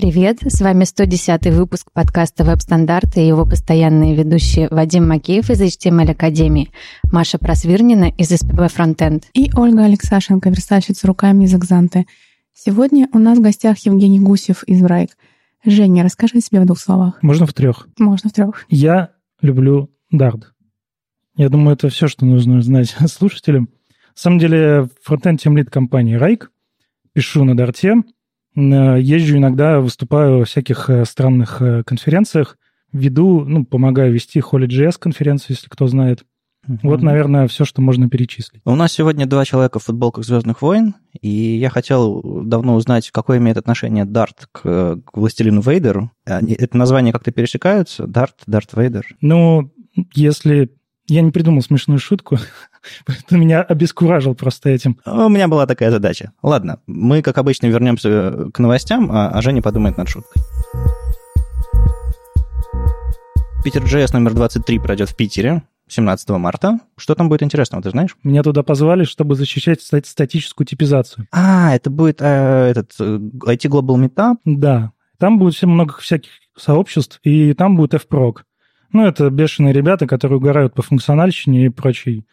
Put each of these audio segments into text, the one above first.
Привет, с вами 110 выпуск подкаста «Веб-стандарты» и его постоянные ведущие Вадим Макеев из HTML Академии, Маша Просвирнина из SPB Frontend и Ольга Алексашенко, верстальщица руками из Экзанты. Сегодня у нас в гостях Евгений Гусев из Брайк. Женя, расскажи о себе в двух словах. Можно в трех? Можно в трех. Я люблю Dart. Я думаю, это все, что нужно знать слушателям. На самом деле, фронтенд тем лид компании Райк. Пишу на Дарте. Езжу иногда, выступаю во всяких э, странных э, конференциях, веду, ну, помогаю вести Holy.js конференцию, если кто знает. Uh-huh. Вот, наверное, все, что можно перечислить. У нас сегодня два человека в футболках Звездных войн, и я хотел давно узнать, какое имеет отношение Дарт к, к Властелину Вейдеру. Это название как-то пересекаются? Дарт, Дарт Вейдер? Ну, если я не придумал смешную шутку, поэтому меня обескуражил просто этим. У меня была такая задача. Ладно, мы, как обычно, вернемся к новостям, а, а Женя подумает над шуткой. Питер JS номер 23 пройдет в Питере 17 марта. Что там будет интересного, ты знаешь? Меня туда позвали, чтобы защищать статическую типизацию. А, это будет э, этот IT Global Meetup? Да. Там будет много всяких сообществ, и там будет FPROG. Ну, это бешеные ребята, которые угорают по функциональщине и прочей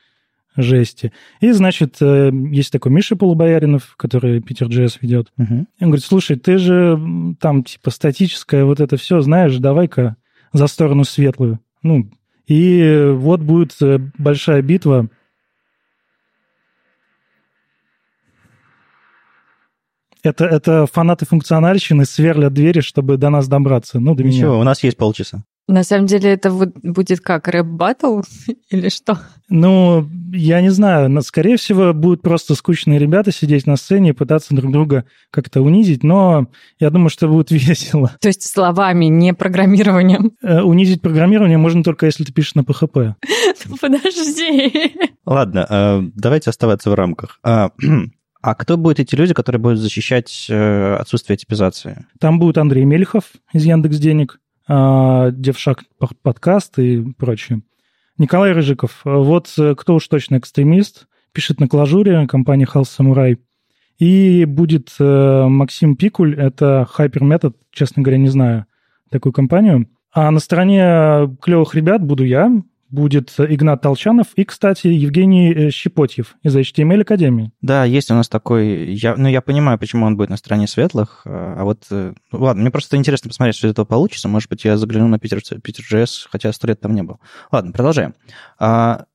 жести. И, значит, э, есть такой Миша Полубояринов, который Питер Джесс ведет. Угу. Он говорит, слушай, ты же там, типа, статическое вот это все знаешь, давай-ка за сторону светлую. Ну, и вот будет э, большая битва. Это, это фанаты функциональщины сверлят двери, чтобы до нас добраться. Ну, до Ничего, меня. у нас есть полчаса. На самом деле это будет как рэп-баттл или что? Ну, я не знаю. Но, скорее всего, будут просто скучные ребята сидеть на сцене и пытаться друг друга как-то унизить, но я думаю, что будет весело. То есть словами, не программированием? Э, унизить программирование можно только, если ты пишешь на PHP. Ну, подожди. Ладно, э, давайте оставаться в рамках. А, а кто будут эти люди, которые будут защищать э, отсутствие типизации? Там будет Андрей Мельхов из Яндекс Денег. А, Девшак подкаст и прочее. Николай Рыжиков. Вот э, кто уж точно экстремист, пишет на клажуре, компания House Samurai. И будет э, Максим Пикуль, это Hypermethod, честно говоря, не знаю такую компанию. А на стороне клевых ребят буду я, будет Игнат Толчанов и, кстати, Евгений э, Щепотьев из HTML Академии. Да, есть у нас такой... Я, ну, я понимаю, почему он будет на стороне светлых, а вот... Ну, ладно, мне просто интересно посмотреть, что из этого получится. Может быть, я загляну на Питер, Питер JS, хотя сто лет там не был. Ладно, продолжаем. А,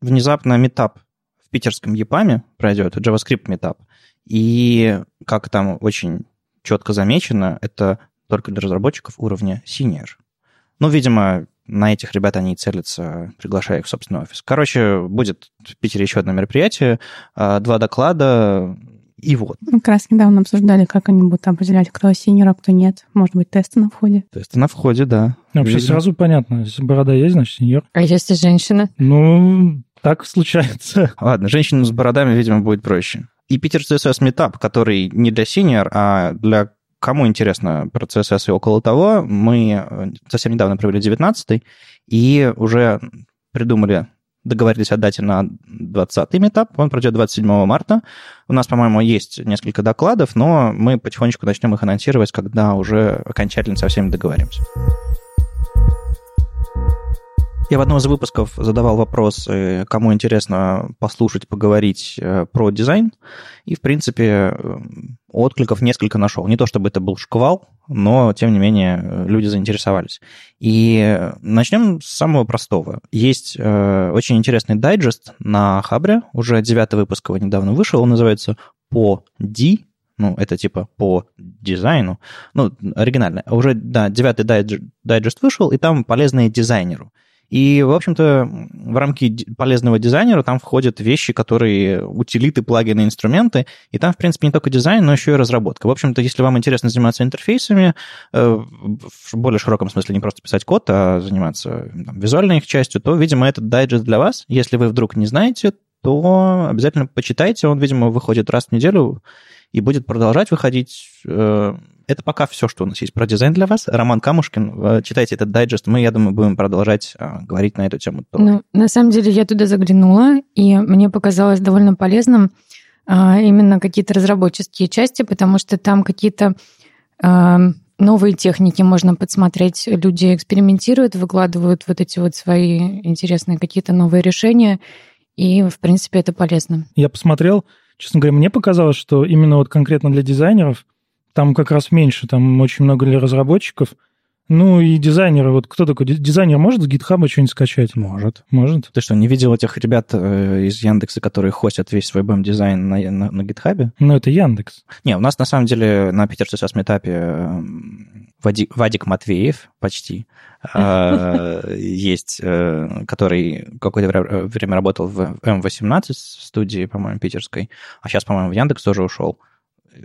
внезапно метап в питерском ЕПАМе пройдет, JavaScript метап. И, как там очень четко замечено, это только для разработчиков уровня senior. Ну, видимо, на этих ребят они и целятся, приглашая их в собственный офис. Короче, будет в Питере еще одно мероприятие, а, два доклада, и вот. Мы как раз недавно обсуждали, как они будут определять, кто синер, а кто нет. Может быть, тесты на входе? Тесты на входе, да. Вообще Видимо. сразу понятно. Если борода есть, значит сеньор. А если женщина? Ну, так случается. Ладно, женщину с бородами, видимо, будет проще. И Питер CSS Meetup, который не для синьор, а для Кому интересно про CSS и около того, мы э, совсем недавно провели 19 и уже придумали, договорились о дате на 20-й метап. Он пройдет 27 марта. У нас, по-моему, есть несколько докладов, но мы потихонечку начнем их анонсировать, когда уже окончательно со всеми договоримся. Я в одном из выпусков задавал вопрос, э, кому интересно послушать, поговорить э, про дизайн, и, в принципе, э, откликов несколько нашел. Не то чтобы это был шквал, но, тем не менее, люди заинтересовались. И начнем с самого простого. Есть очень интересный дайджест на Хабре, уже девятый выпуск его недавно вышел, он называется «По Ди», ну, это типа по дизайну, ну, оригинально. Уже, да, девятый дайджест вышел, и там полезные дизайнеру. И, в общем-то, в рамки полезного дизайнера там входят вещи, которые утилиты, плагины, инструменты, и там, в принципе, не только дизайн, но еще и разработка. В общем-то, если вам интересно заниматься интерфейсами, э, в более широком смысле не просто писать код, а заниматься там, визуальной их частью, то, видимо, этот дайджест для вас. Если вы вдруг не знаете, то обязательно почитайте. Он, видимо, выходит раз в неделю и будет продолжать выходить. Э, это пока все, что у нас есть про дизайн для вас. Роман Камушкин, э, читайте этот дайджест. Мы, я думаю, будем продолжать э, говорить на эту тему. Ну, на самом деле, я туда заглянула, и мне показалось довольно полезным именно какие-то разработческие части, потому что там какие-то новые техники можно подсмотреть. Люди экспериментируют, выкладывают вот эти вот свои интересные какие-то новые решения, и, в принципе, это полезно. Я посмотрел, честно говоря, мне показалось, что именно вот конкретно для дизайнеров там как раз меньше, там очень много разработчиков – ну и дизайнеры, вот кто такой? Дизайнер может с гитхаба что-нибудь скачать? Может. Может. Ты что, не видел этих ребят э, из Яндекса, которые хостят весь свой BAM-дизайн на, на, на гитхабе? Ну, это Яндекс. Не, у нас на самом деле на Питер сейчас метапе э, Вадик, Вадик Матвеев почти э, есть, который какое-то время работал в М18 студии, по-моему, питерской, а сейчас, по-моему, в Яндекс тоже ушел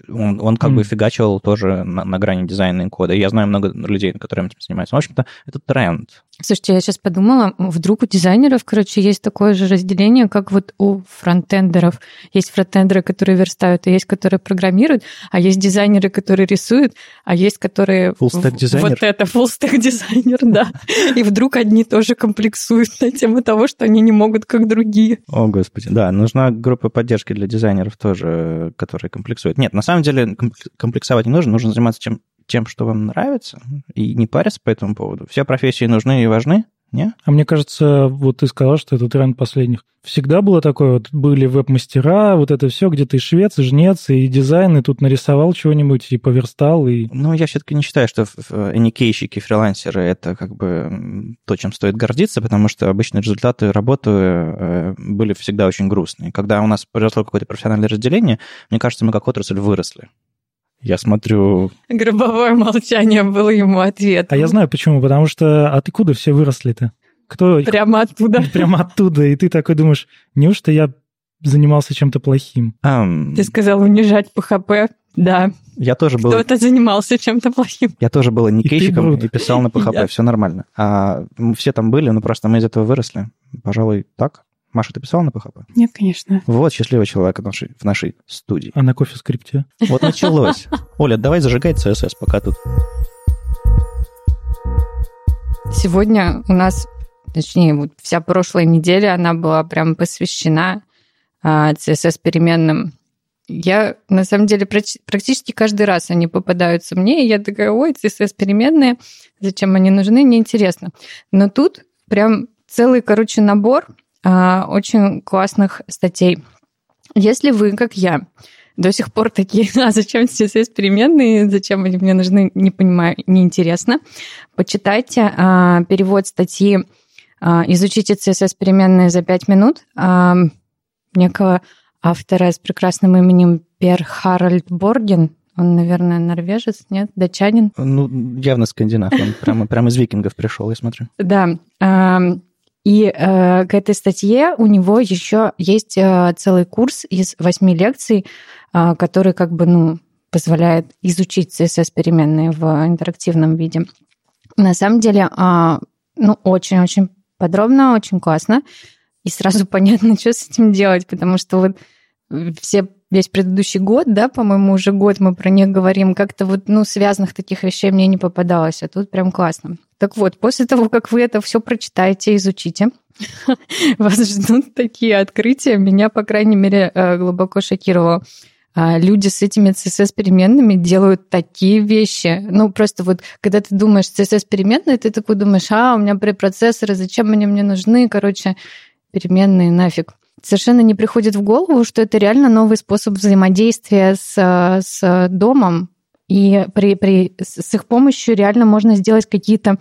он, он как mm. бы фигачил тоже на, на грани дизайна и кода. я знаю много людей, которые этим занимаются. В общем-то, это тренд. Слушайте, я сейчас подумала, вдруг у дизайнеров, короче, есть такое же разделение, как вот у фронтендеров. Есть фронтендеры, которые верстают, и есть, которые программируют, а есть дизайнеры, которые рисуют, а есть, которые... Full-stack дизайнер. Вот это, full-stack дизайнер, да. И вдруг одни тоже комплексуют на тему того, что они не могут, как другие. О, господи, да, нужна группа поддержки для дизайнеров тоже, которые комплексуют. Нет, на самом деле комплексовать не нужно, нужно заниматься чем тем, что вам нравится, и не париться по этому поводу. Все профессии нужны и важны, не? А мне кажется, вот ты сказал, что это тренд последних. Всегда было такое, вот были веб-мастера, вот это все, где ты швец, и жнец, и дизайн, и тут нарисовал чего-нибудь, и поверстал, и... Ну, я все-таки не считаю, что никейщики, фрилансеры — это как бы то, чем стоит гордиться, потому что обычно результаты работы э, были всегда очень грустные. Когда у нас произошло какое-то профессиональное разделение, мне кажется, мы как отрасль выросли. Я смотрю... Гробовое молчание было ему ответ. А я знаю почему, потому что откуда все выросли-то? Кто... Прямо оттуда. Прямо оттуда. И ты такой думаешь, неужто я занимался чем-то плохим? Um... Ты сказал унижать ПХП. Да. Я тоже был... Кто-то занимался чем-то плохим. Я тоже был никейщиком и, и писал на ПХП, все нормально. А все там были, но просто мы из этого выросли. Пожалуй, так. Маша, ты писала на PHP? Нет, конечно. Вот счастливый человек в нашей, в нашей студии. А на кофе-скрипте? Вот началось. Оля, давай зажигай CSS пока тут. Сегодня у нас, точнее, вот вся прошлая неделя, она была прям посвящена а, CSS-переменным. Я, на самом деле, практически каждый раз они попадаются мне, и я такая, ой, CSS-переменные, зачем они нужны, неинтересно. Но тут прям целый, короче, набор а, очень классных статей. Если вы, как я, до сих пор такие, а зачем CSS переменные, зачем они мне нужны, не понимаю, неинтересно, почитайте а, перевод статьи а, «Изучите CSS переменные за 5 минут» а, некого автора с прекрасным именем Пер Харальд Борген, он, наверное, норвежец, нет? Датчанин? Ну, явно скандинав. Он прямо, прямо из викингов пришел, я смотрю. Да. И э, к этой статье у него еще есть э, целый курс из восьми лекций, э, который как бы, ну, позволяет изучить CSS-переменные в интерактивном виде. На самом деле, э, ну, очень-очень подробно, очень классно. И сразу понятно, что с этим делать, потому что вот все весь предыдущий год, да, по-моему, уже год мы про них говорим, как-то вот, ну, связанных таких вещей мне не попадалось, а тут прям классно. Так вот, после того, как вы это все прочитаете, изучите, вас ждут такие открытия. Меня, по крайней мере, э, глубоко шокировало. А, люди с этими CSS-переменными делают такие вещи. Ну, просто вот, когда ты думаешь CSS-переменные, ты такой думаешь, а, у меня препроцессоры, зачем они мне нужны? Короче, переменные нафиг. Совершенно не приходит в голову, что это реально новый способ взаимодействия с, с домом, и при, при, с их помощью реально можно сделать какие-то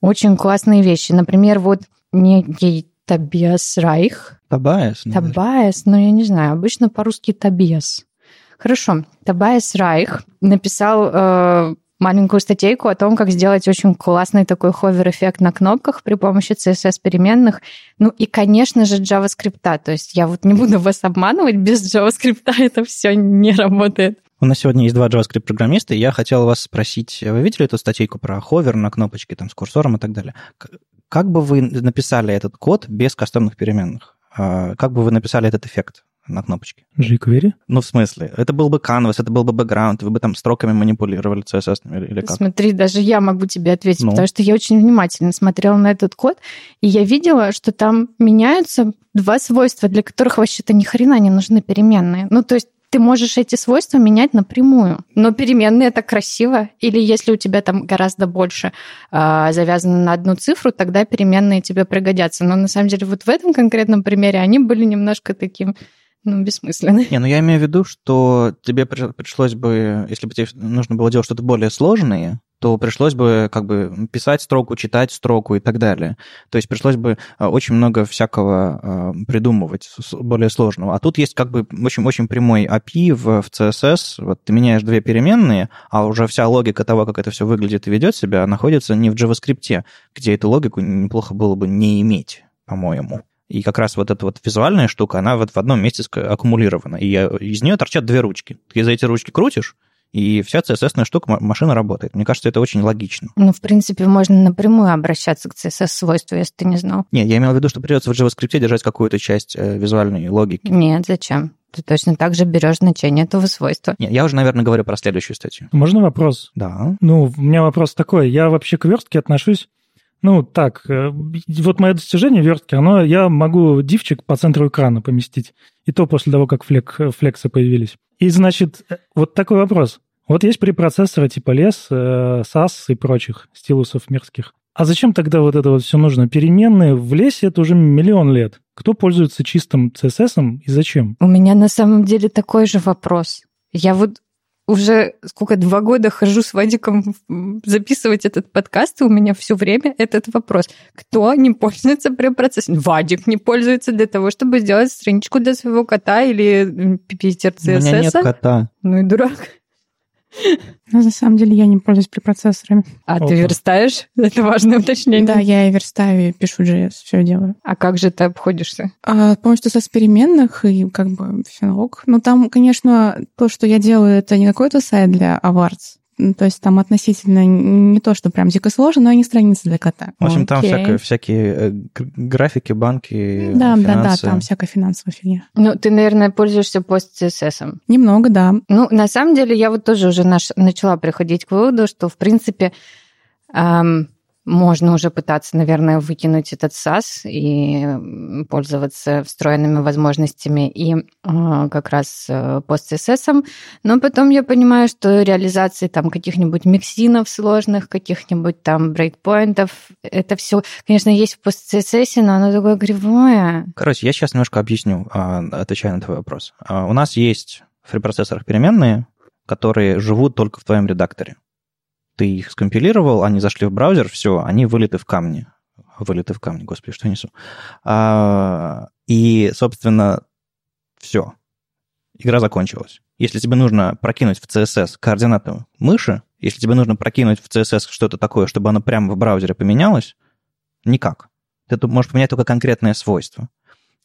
очень классные вещи. Например, вот некий Табиас Райх. Табаес? Табаес, ну я не знаю, обычно по-русски Табиас. Хорошо, Табаес Райх написал э, маленькую статейку о том, как сделать очень классный такой ховер-эффект на кнопках при помощи CSS-переменных. Ну и, конечно же, JavaScript. То есть я вот не буду вас обманывать, без JavaScript это все не работает. У нас сегодня есть два JavaScript-программиста, и я хотел вас спросить, вы видели эту статейку про ховер на кнопочке там, с курсором и так далее? Как бы вы написали этот код без кастомных переменных? А, как бы вы написали этот эффект на кнопочке? jQuery? Ну, в смысле? Это был бы canvas, это был бы бэкграунд, вы бы там строками манипулировали CSS или как? Смотри, даже я могу тебе ответить, ну. потому что я очень внимательно смотрела на этот код, и я видела, что там меняются два свойства, для которых вообще-то ни хрена не нужны переменные. Ну, то есть ты можешь эти свойства менять напрямую. Но переменные это красиво. Или если у тебя там гораздо больше э, завязано на одну цифру, тогда переменные тебе пригодятся. Но на самом деле вот в этом конкретном примере они были немножко таким ну, бессмысленно. Не, ну я имею в виду, что тебе пришлось бы, если бы тебе нужно было делать что-то более сложное, то пришлось бы как бы писать строку, читать строку и так далее. То есть пришлось бы а, очень много всякого а, придумывать, более сложного. А тут есть как бы очень, очень прямой API в, в CSS. Вот ты меняешь две переменные, а уже вся логика того, как это все выглядит и ведет себя, находится не в JavaScript, где эту логику неплохо было бы не иметь, по-моему. И как раз вот эта вот визуальная штука, она вот в одном месте аккумулирована. И из нее торчат две ручки. Ты за эти ручки крутишь, и вся CSS штука, машина работает. Мне кажется, это очень логично. Ну, в принципе, можно напрямую обращаться к CSS-свойству, если ты не знал. Нет, я имел в виду, что придется в JavaScript держать какую-то часть э, визуальной логики. Нет, зачем? Ты точно так же берешь значение этого свойства. Нет, я уже, наверное, говорю про следующую статью. Можно вопрос? Да. Ну, у меня вопрос такой. Я вообще к верстке отношусь ну, так, э, вот мое достижение вертки, оно, я могу дивчик по центру экрана поместить. И то после того, как флек, флексы появились. И, значит, э, вот такой вопрос. Вот есть препроцессоры типа лес, SAS э, и прочих стилусов мерзких. А зачем тогда вот это вот все нужно? Переменные в лесе это уже миллион лет. Кто пользуется чистым CSS и зачем? У меня на самом деле такой же вопрос. Я вот уже сколько, два года хожу с Вадиком записывать этот подкаст, и у меня все время этот вопрос. Кто не пользуется препроцессором? Вадик не пользуется для того, чтобы сделать страничку для своего кота или Питер CSS? У меня нет кота. Ну и дурак. Но на самом деле я не пользуюсь препроцессорами. А Опа. ты верстаешь? Это важное уточнение. Да, я и верстаю, и пишу JS, все делаю. А как же ты обходишься? А, помощью со переменных и как бы все ок. Ну, там, конечно, то, что я делаю, это не какой-то сайт для Awards, то есть там относительно не то, что прям дико сложно, но и не страницы для кота. В общем, там всякие, всякие э, графики, банки, Да, финансы. да, да, там всякая финансовая фигня. Ну, ты, наверное, пользуешься пост-CSS. Немного, да. Ну, на самом деле, я вот тоже уже наш, начала приходить к выводу, что, в принципе, эм, можно уже пытаться, наверное, выкинуть этот SAS и пользоваться встроенными возможностями и э, как раз э, пост-CSS. Но потом я понимаю, что реализации там каких-нибудь миксинов сложных, каких-нибудь там брейкпоинтов, это все, конечно, есть в пост-CSS, но оно такое кривое. Короче, я сейчас немножко объясню, а, отвечая на твой вопрос. А, у нас есть в фрипроцессорах переменные, которые живут только в твоем редакторе ты их скомпилировал, они зашли в браузер, все, они вылеты в камни. Вылеты в камни, господи, что я несу. А, и, собственно, все. Игра закончилась. Если тебе нужно прокинуть в CSS координаты мыши, если тебе нужно прокинуть в CSS что-то такое, чтобы оно прямо в браузере поменялось, никак. Ты можешь поменять только конкретное свойство.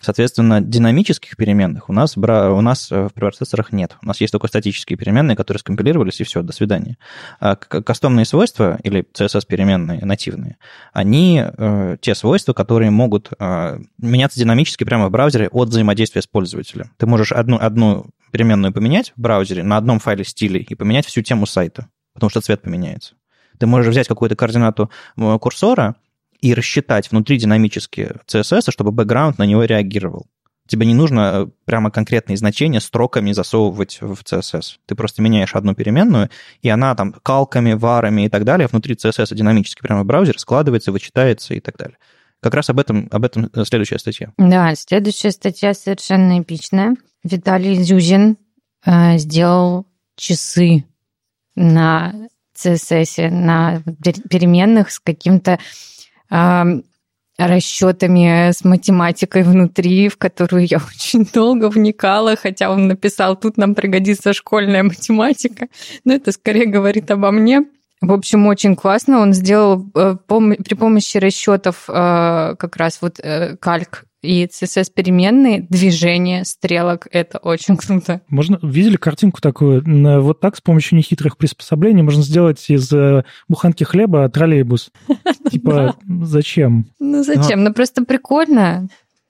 Соответственно, динамических переменных у нас, у нас э, в препроцессорах нет. У нас есть только статические переменные, которые скомпилировались, и все, до свидания. А кастомные свойства, или CSS-переменные, нативные, они э, те свойства, которые могут э, меняться динамически прямо в браузере от взаимодействия с пользователем. Ты можешь одну, одну переменную поменять в браузере на одном файле стилей и поменять всю тему сайта, потому что цвет поменяется. Ты можешь взять какую-то координату курсора, и рассчитать внутри динамически CSS, чтобы бэкграунд на него реагировал. Тебе не нужно э, прямо конкретные значения строками засовывать в CSS. Ты просто меняешь одну переменную, и она там калками, варами и так далее внутри CSS динамически прямо в браузер складывается, вычитается и так далее. Как раз об этом, об этом следующая статья. Да, следующая статья совершенно эпичная. Виталий Зюзин э, сделал часы на CSS, на переменных с каким-то расчетами с математикой внутри, в которую я очень долго вникала, хотя он написал, тут нам пригодится школьная математика, но это скорее говорит обо мне. В общем, очень классно. Он сделал э, при помощи расчетов э, как раз вот э, кальк и CSS переменные, движение стрелок, это очень круто. Можно, видели картинку такую? Вот так с помощью нехитрых приспособлений можно сделать из э, буханки хлеба троллейбус. Типа, зачем? Ну зачем? Ну просто прикольно.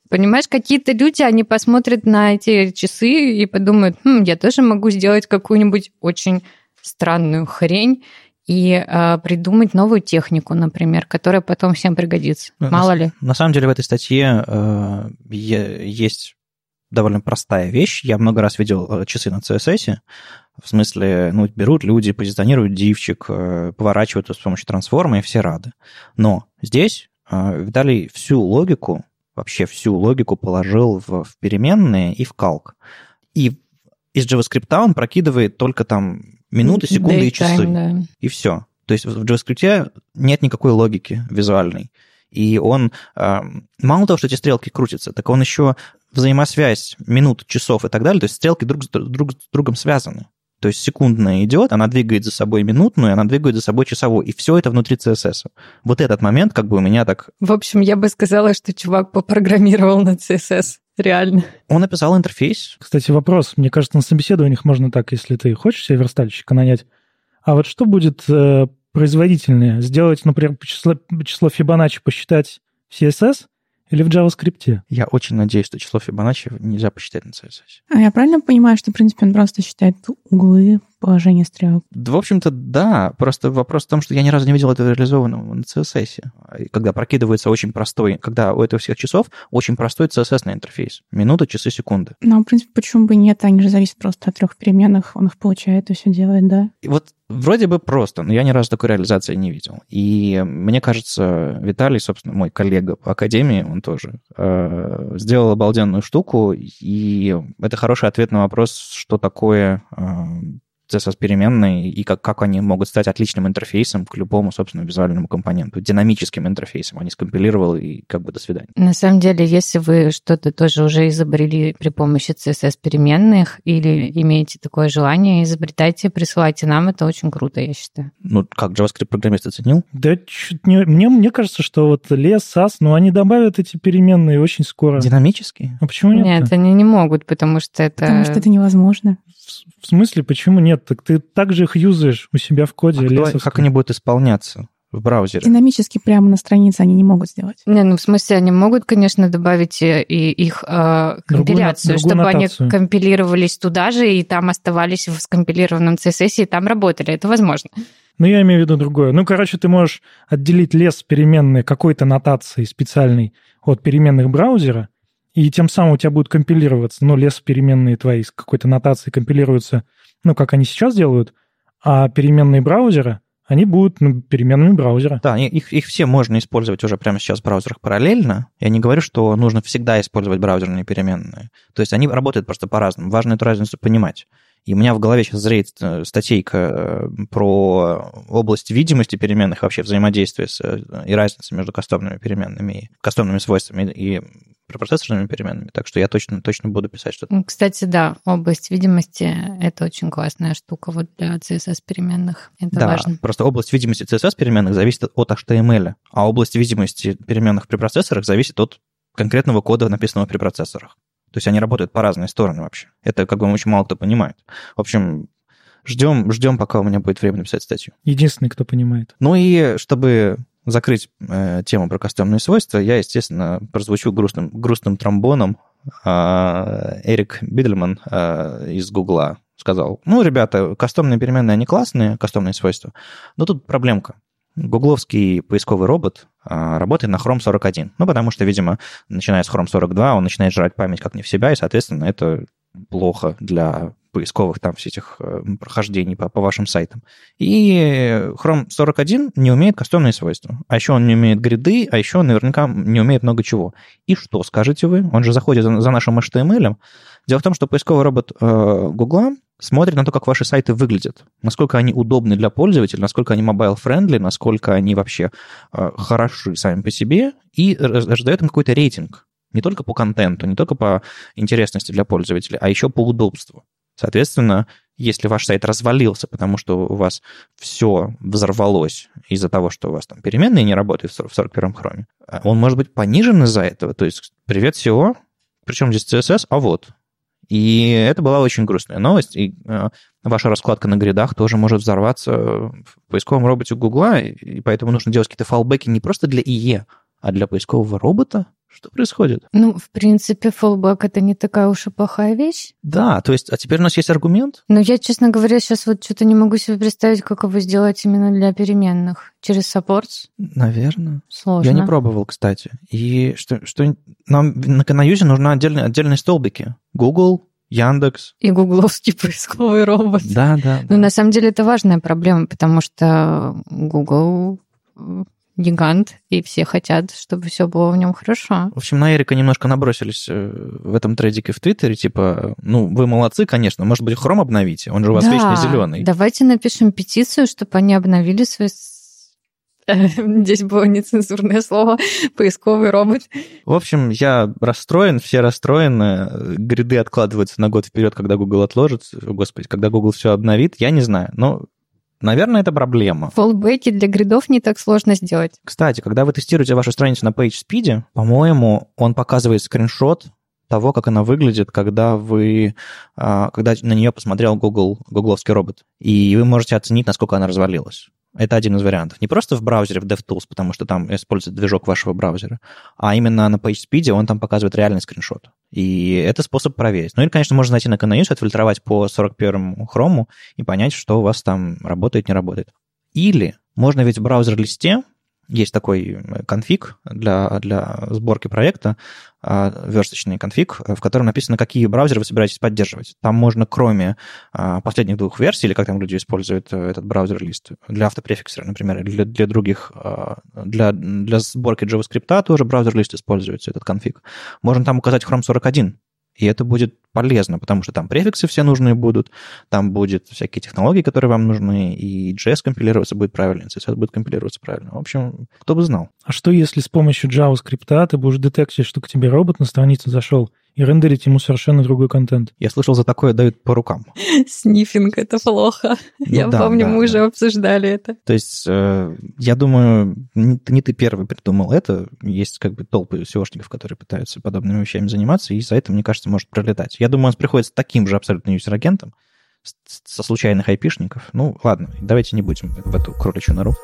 Понимаешь, какие-то люди, они посмотрят на эти часы и подумают, хм, я тоже могу сделать какую-нибудь очень странную хрень, и э, придумать новую технику, например, которая потом всем пригодится. Ну, Мало на, ли. На самом деле в этой статье э, есть довольно простая вещь. Я много раз видел э, часы на CSS, в смысле, ну, берут люди, позиционируют дивчик, э, поворачивают с помощью трансформа, и все рады. Но здесь э, Виталий всю логику, вообще всю логику положил в, в переменные и в калк. И из JavaScript он прокидывает только там минуты, секунды Daytime, и часы. Да. И все. То есть в JavaScript нет никакой логики визуальной. И он, э, мало того, что эти стрелки крутятся, так он еще взаимосвязь минут, часов и так далее, то есть стрелки друг с, друг с другом связаны. То есть секундная идет, она двигает за собой минутную, она двигает за собой часовую. И все это внутри CSS. Вот этот момент как бы у меня так... В общем, я бы сказала, что чувак попрограммировал на CSS. Реально. Он написал интерфейс. Кстати, вопрос. Мне кажется, на собеседованиях можно так, если ты хочешь себе верстальщика нанять. А вот что будет э, производительнее? Сделать, например, число, число Фибоначчи посчитать в CSS или в JavaScript? Я очень надеюсь, что число Фибоначчи нельзя посчитать на CSS. А я правильно понимаю, что, в принципе, он просто считает углы положение стрелок? В общем-то, да. Просто вопрос в том, что я ни разу не видел этого реализованного на CSS. Когда прокидывается очень простой, когда у этого всех часов очень простой CSS интерфейс. Минута, часы, секунды. Ну, в принципе, почему бы нет? Они же зависят просто от трех переменных. Он их получает и все делает, да? И вот вроде бы просто, но я ни разу такой реализации не видел. И мне кажется, Виталий, собственно, мой коллега по академии, он тоже э, сделал обалденную штуку, и это хороший ответ на вопрос, что такое э, CSS-переменные и как, как они могут стать отличным интерфейсом к любому, собственно, визуальному компоненту, динамическим интерфейсом. Они скомпилировал и как бы до свидания. На самом деле, если вы что-то тоже уже изобрели при помощи CSS-переменных или имеете такое желание, изобретайте, присылайте нам, это очень круто, я считаю. Ну, как JavaScript-программист оценил? Да, не, мне, мне кажется, что вот лес, SAS, ну, они добавят эти переменные очень скоро. Динамические? А почему нет? Нет, они не могут, потому что это... Потому что это невозможно. В смысле, почему нет? Так ты также их юзаешь у себя в коде. А как они будут исполняться? в браузере. Динамически прямо на странице они не могут сделать. Не, ну в смысле они могут, конечно, добавить и их э, компиляцию, другую, чтобы другую они компилировались туда же и там оставались в скомпилированном CSS и там работали. Это возможно. Ну, я имею в виду другое. Ну, короче, ты можешь отделить лес переменной какой-то нотацией специальной от переменных браузера, и тем самым у тебя будет компилироваться, ну, лес переменные твои с какой-то нотацией компилируются, ну, как они сейчас делают, а переменные браузера, они будут ну, переменными браузера. Да, их, их все можно использовать уже прямо сейчас в браузерах параллельно. Я не говорю, что нужно всегда использовать браузерные переменные. То есть они работают просто по-разному. Важно эту разницу понимать. И у меня в голове сейчас зреет э, статейка э, про область видимости переменных, вообще взаимодействия с, э, и разницы между кастомными переменными, кастомными свойствами и препроцессорными переменными, так что я точно, точно буду писать что-то. Кстати, да, область видимости — это очень классная штука вот для CSS-переменных. Это да, важно. просто область видимости CSS-переменных зависит от HTML, а область видимости переменных при процессорах зависит от конкретного кода, написанного при процессорах. То есть они работают по разные стороны вообще. Это как бы очень мало кто понимает. В общем, ждем, ждем, пока у меня будет время написать статью. Единственный, кто понимает. Ну и чтобы закрыть э, тему про кастомные свойства, я, естественно, прозвучу грустным, грустным тромбоном. Э, Эрик Бидельман э, из Гугла сказал, ну, ребята, кастомные переменные, они классные, кастомные свойства, но тут проблемка. Гугловский поисковый робот а, работает на Chrome 41. Ну, потому что, видимо, начиная с Chrome 42, он начинает жрать память как не в себя, и, соответственно, это плохо для поисковых там всех этих прохождений по, по вашим сайтам. И Chrome 41 не умеет кастомные свойства. А еще он не умеет гриды, а еще он наверняка не умеет много чего. И что, скажете вы? Он же заходит за, нашим HTML. Дело в том, что поисковый робот э, смотрит на то, как ваши сайты выглядят, насколько они удобны для пользователя, насколько они mobile-friendly, насколько они вообще э, хороши сами по себе, и раздает им какой-то рейтинг. Не только по контенту, не только по интересности для пользователя, а еще по удобству. Соответственно, если ваш сайт развалился, потому что у вас все взорвалось из-за того, что у вас там переменные не работают в 41-м хроме, он может быть понижен из-за этого. То есть, привет, SEO, причем здесь CSS, а вот. И это была очень грустная новость. И э, ваша раскладка на гридах тоже может взорваться в поисковом роботе Гугла, и поэтому нужно делать какие-то фалбеки не просто для IE, А для поискового робота что происходит? Ну, в принципе, fallback это не такая уж и плохая вещь. Да, то есть, а теперь у нас есть аргумент? Но я, честно говоря, сейчас вот что-то не могу себе представить, как его сделать именно для переменных. Через supports? Наверное. Сложно. Я не пробовал, кстати. И что, что нам на Канаюзе нужны отдельные, отдельные столбики. Google, Яндекс. И гугловский поисковый робот. Да, да. Ну, на самом деле, это важная проблема, потому что Google гигант, и все хотят, чтобы все было в нем хорошо. В общем, на Эрика немножко набросились э, в этом трейдике в Твиттере, типа, ну, вы молодцы, конечно, может быть, хром обновите, он же у вас да, вечно зеленый. Давайте напишем петицию, чтобы они обновили свой Здесь было нецензурное слово, поисковый робот. В общем, я расстроен, все расстроены. Гриды откладываются на год вперед, когда Google отложит. Господи, когда Google все обновит, я не знаю. Но Наверное, это проблема. Фоллбеки для гридов не так сложно сделать. Кстати, когда вы тестируете вашу страницу на PageSpeed, по-моему, он показывает скриншот того, как она выглядит, когда вы, а, когда на нее посмотрел Google, гугловский робот. И вы можете оценить, насколько она развалилась. Это один из вариантов. Не просто в браузере в DevTools, потому что там используется движок вашего браузера, а именно на PageSpeed он там показывает реальный скриншот. И это способ проверить. Ну или, конечно, можно зайти на Canonius, отфильтровать по 41-му хрому и понять, что у вас там работает, не работает. Или можно ведь в браузер-листе есть такой э, конфиг для, для сборки проекта, а, версточный конфиг, в котором написано, какие браузеры вы собираетесь поддерживать. Там можно, кроме а, последних двух версий, или как там люди используют э, этот браузер-лист, для автопрефиксера, например, для, для других, а, для, для сборки JavaScript тоже браузер-лист используется, этот конфиг. Можно там указать Chrome 41, и это будет полезно, потому что там префиксы все нужные будут, там будет всякие технологии, которые вам нужны, и JS компилироваться будет правильно, CSS будет компилироваться правильно. В общем, кто бы знал. А что если с помощью JavaScript ты будешь детектить, что к тебе робот на страницу зашел, и рендерить ему совершенно другой контент. Я слышал, за такое дают по рукам. Снифинг — это плохо. Ну, я да, помню, да, мы да. уже обсуждали это. То есть, э, я думаю, не, не ты первый придумал это. Есть как бы толпы SEOшников, которые пытаются подобными вещами заниматься, и за это, мне кажется, может пролетать. Я думаю, он приходит с таким же абсолютно юзер-агентом, со случайных айпишников. Ну, ладно, давайте не будем в эту кроличью нору.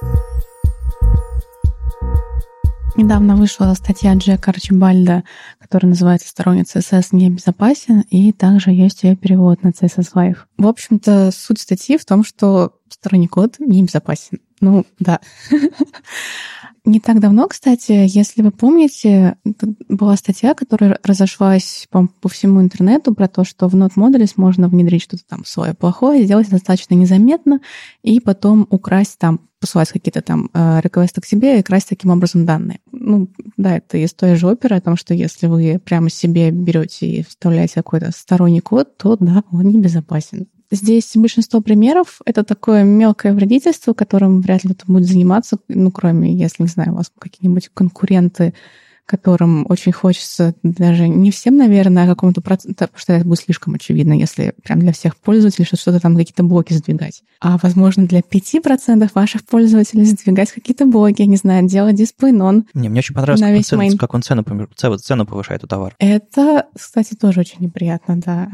Недавно вышла статья Джека Арчибальда, которая называется «Сторонний CSS не безопасен», и также есть ее перевод на CSS Live. В общем-то, суть статьи в том, что сторонний код не безопасен. Ну, да. Не так давно, кстати, если вы помните, была статья, которая разошлась по, по всему интернету про то, что в Node Modules можно внедрить что-то там свое плохое, сделать достаточно незаметно, и потом украсть там, посылать какие-то там э, реквесты к себе и красть таким образом данные. Ну, да, это из той же оперы о том, что если вы прямо себе берете и вставляете какой-то сторонний код, то да, он небезопасен. Здесь большинство примеров — это такое мелкое вредительство, которым вряд ли кто будет заниматься, ну, кроме, если, не знаю, у вас какие-нибудь конкуренты которым очень хочется даже не всем, наверное, а какому-то проценту, потому что это будет слишком очевидно, если прям для всех пользователей что что-то там какие-то блоки сдвигать. А, возможно, для 5% ваших пользователей сдвигать какие-то блоки, не знаю, делать дисплей нон. Мне, мне очень понравилось, как он, цену, как он цену, цену повышает у товара. Это, кстати, тоже очень неприятно, да.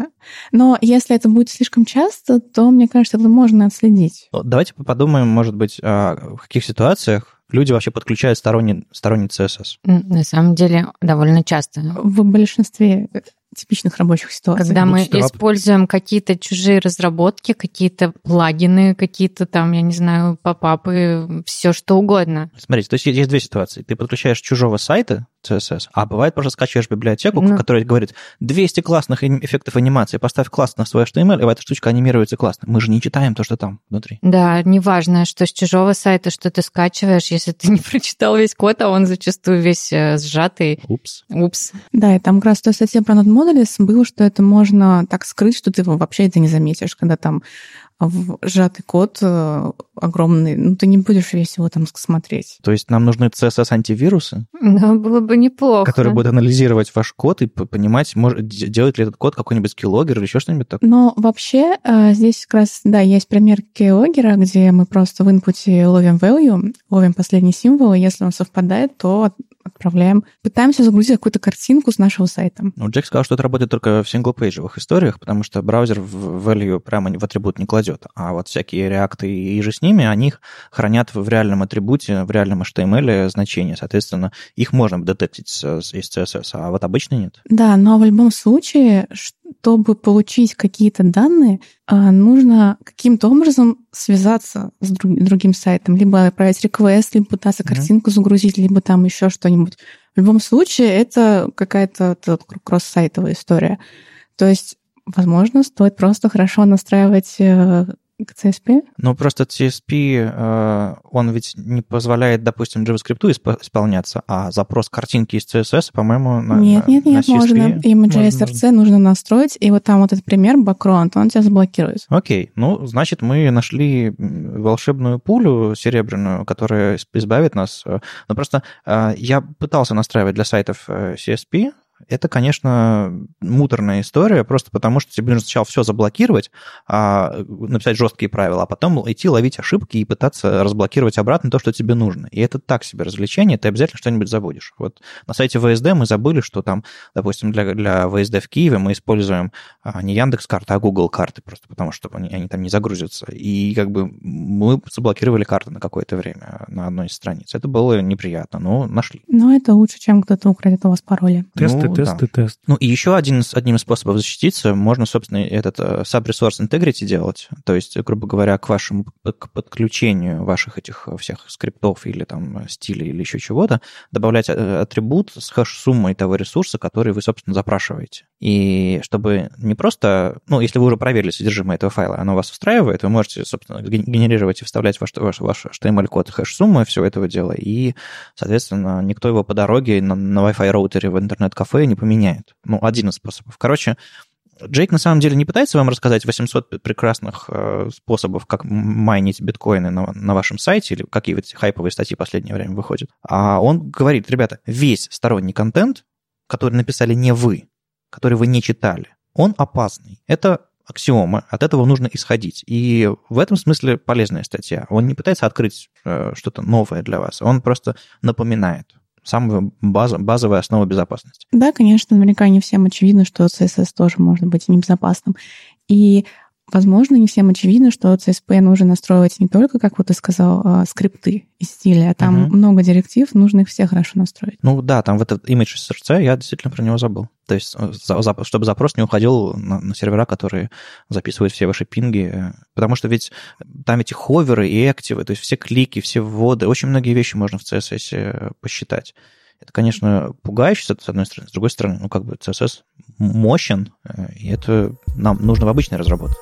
Но если это будет слишком часто, то, мне кажется, это можно отследить. Давайте подумаем, может быть, в каких ситуациях люди вообще подключают сторонний, сторонний CSS? На самом деле, довольно часто. В большинстве типичных рабочих ситуаций. Когда мы используем какие-то чужие разработки, какие-то плагины, какие-то там, я не знаю, попапы, все что угодно. Смотрите, то есть есть две ситуации. Ты подключаешь чужого сайта CSS, а бывает просто скачиваешь библиотеку, ну. которая говорит 200 классных эффектов анимации, поставь класс на свой HTML, и эта штучка анимируется классно. Мы же не читаем то, что там внутри. Да, неважно, что с чужого сайта, что ты скачиваешь, если ты не прочитал весь код, а он зачастую весь э, сжатый. Упс. Упс. Да, и там как раз в той статье про Modules было, что это можно так скрыть, что ты вообще это не заметишь, когда там в сжатый код э, огромный, ну, ты не будешь весь его там смотреть. То есть нам нужны CSS-антивирусы? Да, было бы неплохо. Которые будут анализировать ваш код и понимать, может, делает ли этот код какой-нибудь keylogger или еще что-нибудь такое? Но вообще э, здесь как раз, да, есть пример keylogger, где мы просто в инпуте ловим value, ловим последний символ, и если он совпадает, то отправляем. Пытаемся загрузить какую-то картинку с нашего сайта. Ну, Джек сказал, что это работает только в синглпейджевых историях, потому что браузер в value прямо в атрибут не кладет. А вот всякие реакты и же с ними, они их хранят в реальном атрибуте, в реальном HTML значения. Соответственно, их можно детектить из CSS, а вот обычно нет. Да, но в любом случае, чтобы получить какие-то данные, а, нужно каким-то образом связаться с друг, другим сайтом, либо отправить реквест, либо пытаться mm-hmm. картинку загрузить, либо там еще что-нибудь. В любом случае, это какая-то кросс-сайтовая история. То есть, возможно, стоит просто хорошо настраивать э, к CSP? Ну, просто CSP, э, он ведь не позволяет, допустим, JavaScript исполняться, а запрос картинки из CSS, по-моему, на Нет, нет, нет, на можно. Image RC нужно настроить, и вот там вот этот пример, background, он тебя заблокирует. Окей, ну, значит, мы нашли волшебную пулю серебряную, которая избавит нас. Э, Но ну, просто э, я пытался настраивать для сайтов CSP, это, конечно, муторная история, просто потому что тебе нужно сначала все заблокировать, а, написать жесткие правила, а потом идти ловить ошибки и пытаться разблокировать обратно то, что тебе нужно. И это так себе развлечение, ты обязательно что-нибудь забудешь. Вот на сайте ВСД мы забыли, что там, допустим, для, для ВСД в Киеве мы используем а, не Яндекс карты, а Google карты, просто потому что они, они там не загрузятся. И как бы мы заблокировали карты на какое-то время на одной из страниц. Это было неприятно, но нашли. Но это лучше, чем кто-то украдет у вас пароли. Тесты ну, тест да. тест. Ну, и еще один, одним из способов защититься можно, собственно, этот э, sub-resource integrity делать. То есть, грубо говоря, к вашему к подключению ваших этих всех скриптов или там стилей или еще чего-то добавлять э, атрибут с хэш-суммой того ресурса, который вы, собственно, запрашиваете. И чтобы не просто, ну, если вы уже проверили содержимое этого файла, оно вас устраивает, вы можете, собственно, генерировать и вставлять ваш, ваш, ваш HTML-код хэш-суммы всего этого дела, и, соответственно, никто его по дороге на, на Wi-Fi роутере в интернет-кафе не поменяет. Ну, один из способов. Короче, Джейк на самом деле не пытается вам рассказать 800 прекрасных э, способов, как майнить биткоины на, на вашем сайте или какие вот хайповые статьи в последнее время выходят. А он говорит, ребята, весь сторонний контент, который написали не вы, который вы не читали, он опасный. Это аксиомы, от этого нужно исходить. И в этом смысле полезная статья. Он не пытается открыть э, что-то новое для вас, он просто напоминает самая баз, базовая основа безопасности. Да, конечно, наверняка не всем очевидно, что CSS тоже может быть небезопасным. И Возможно, не всем очевидно, что CSP нужно настроить не только, как вот ты сказал, а, скрипты из стиля, а там угу. много директив, нужно их все хорошо настроить. Ну да, там в этот image SRC я действительно про него забыл. То есть, э, чтобы запрос не уходил на, на сервера, которые записывают все ваши пинги. Потому что ведь там эти ховеры и активы, то есть все клики, все вводы, очень многие вещи можно в CSS э, посчитать. Это, конечно, пугающе, с одной стороны. С другой стороны, ну, как бы CSS мощен, э, и это нам нужно в обычной разработке.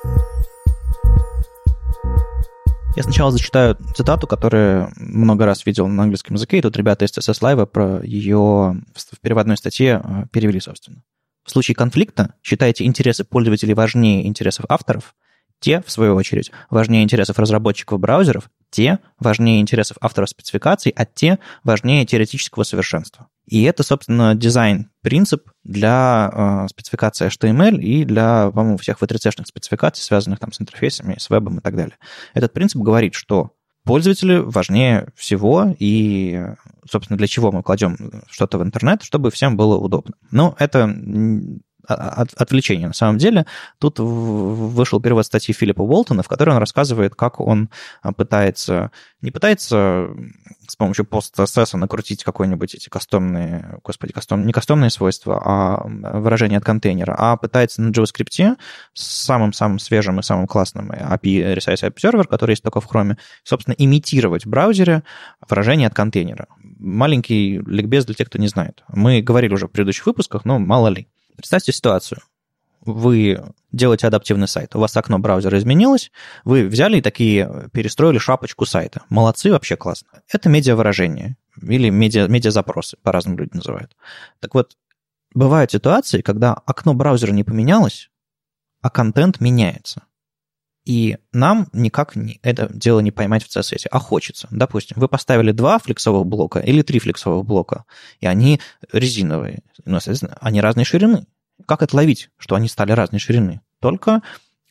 Я сначала зачитаю цитату, которую много раз видел на английском языке, и тут ребята из CSS Live про ее в переводной статье э, перевели, собственно. В случае конфликта считайте интересы пользователей важнее интересов авторов – те, в свою очередь, важнее интересов разработчиков браузеров, те важнее интересов авторов спецификаций, а те важнее теоретического совершенства. И это, собственно, дизайн-принцип для э, спецификации HTML и для, по-моему, всех V3C-шных спецификаций, связанных там с интерфейсами, с вебом и так далее. Этот принцип говорит, что пользователи важнее всего, и, собственно, для чего мы кладем что-то в интернет, чтобы всем было удобно. Но это от, отвлечение на самом деле. Тут вышел перевод статьи Филиппа Уолтона, в которой он рассказывает, как он а, пытается, не пытается с помощью пост-CSS накрутить какой-нибудь эти кастомные, господи, кастом, не кастомные свойства, а выражения от контейнера, а пытается на JavaScript с самым-самым свежим и самым классным API Resize Observer, который есть только в Chrome, собственно, имитировать в браузере выражение от контейнера. Маленький ликбез для тех, кто не знает. Мы говорили уже в предыдущих выпусках, но мало ли. Представьте ситуацию. Вы делаете адаптивный сайт, у вас окно браузера изменилось, вы взяли и такие перестроили шапочку сайта. Молодцы, вообще классно. Это медиавыражение или медиа, медиазапросы, по-разному люди называют. Так вот, бывают ситуации, когда окно браузера не поменялось, а контент меняется. И нам никак не, это дело не поймать в CSS, а хочется. Допустим, вы поставили два флексовых блока или три флексовых блока, и они резиновые. Ну, соответственно, они разной ширины. Как отловить, что они стали разной ширины? Только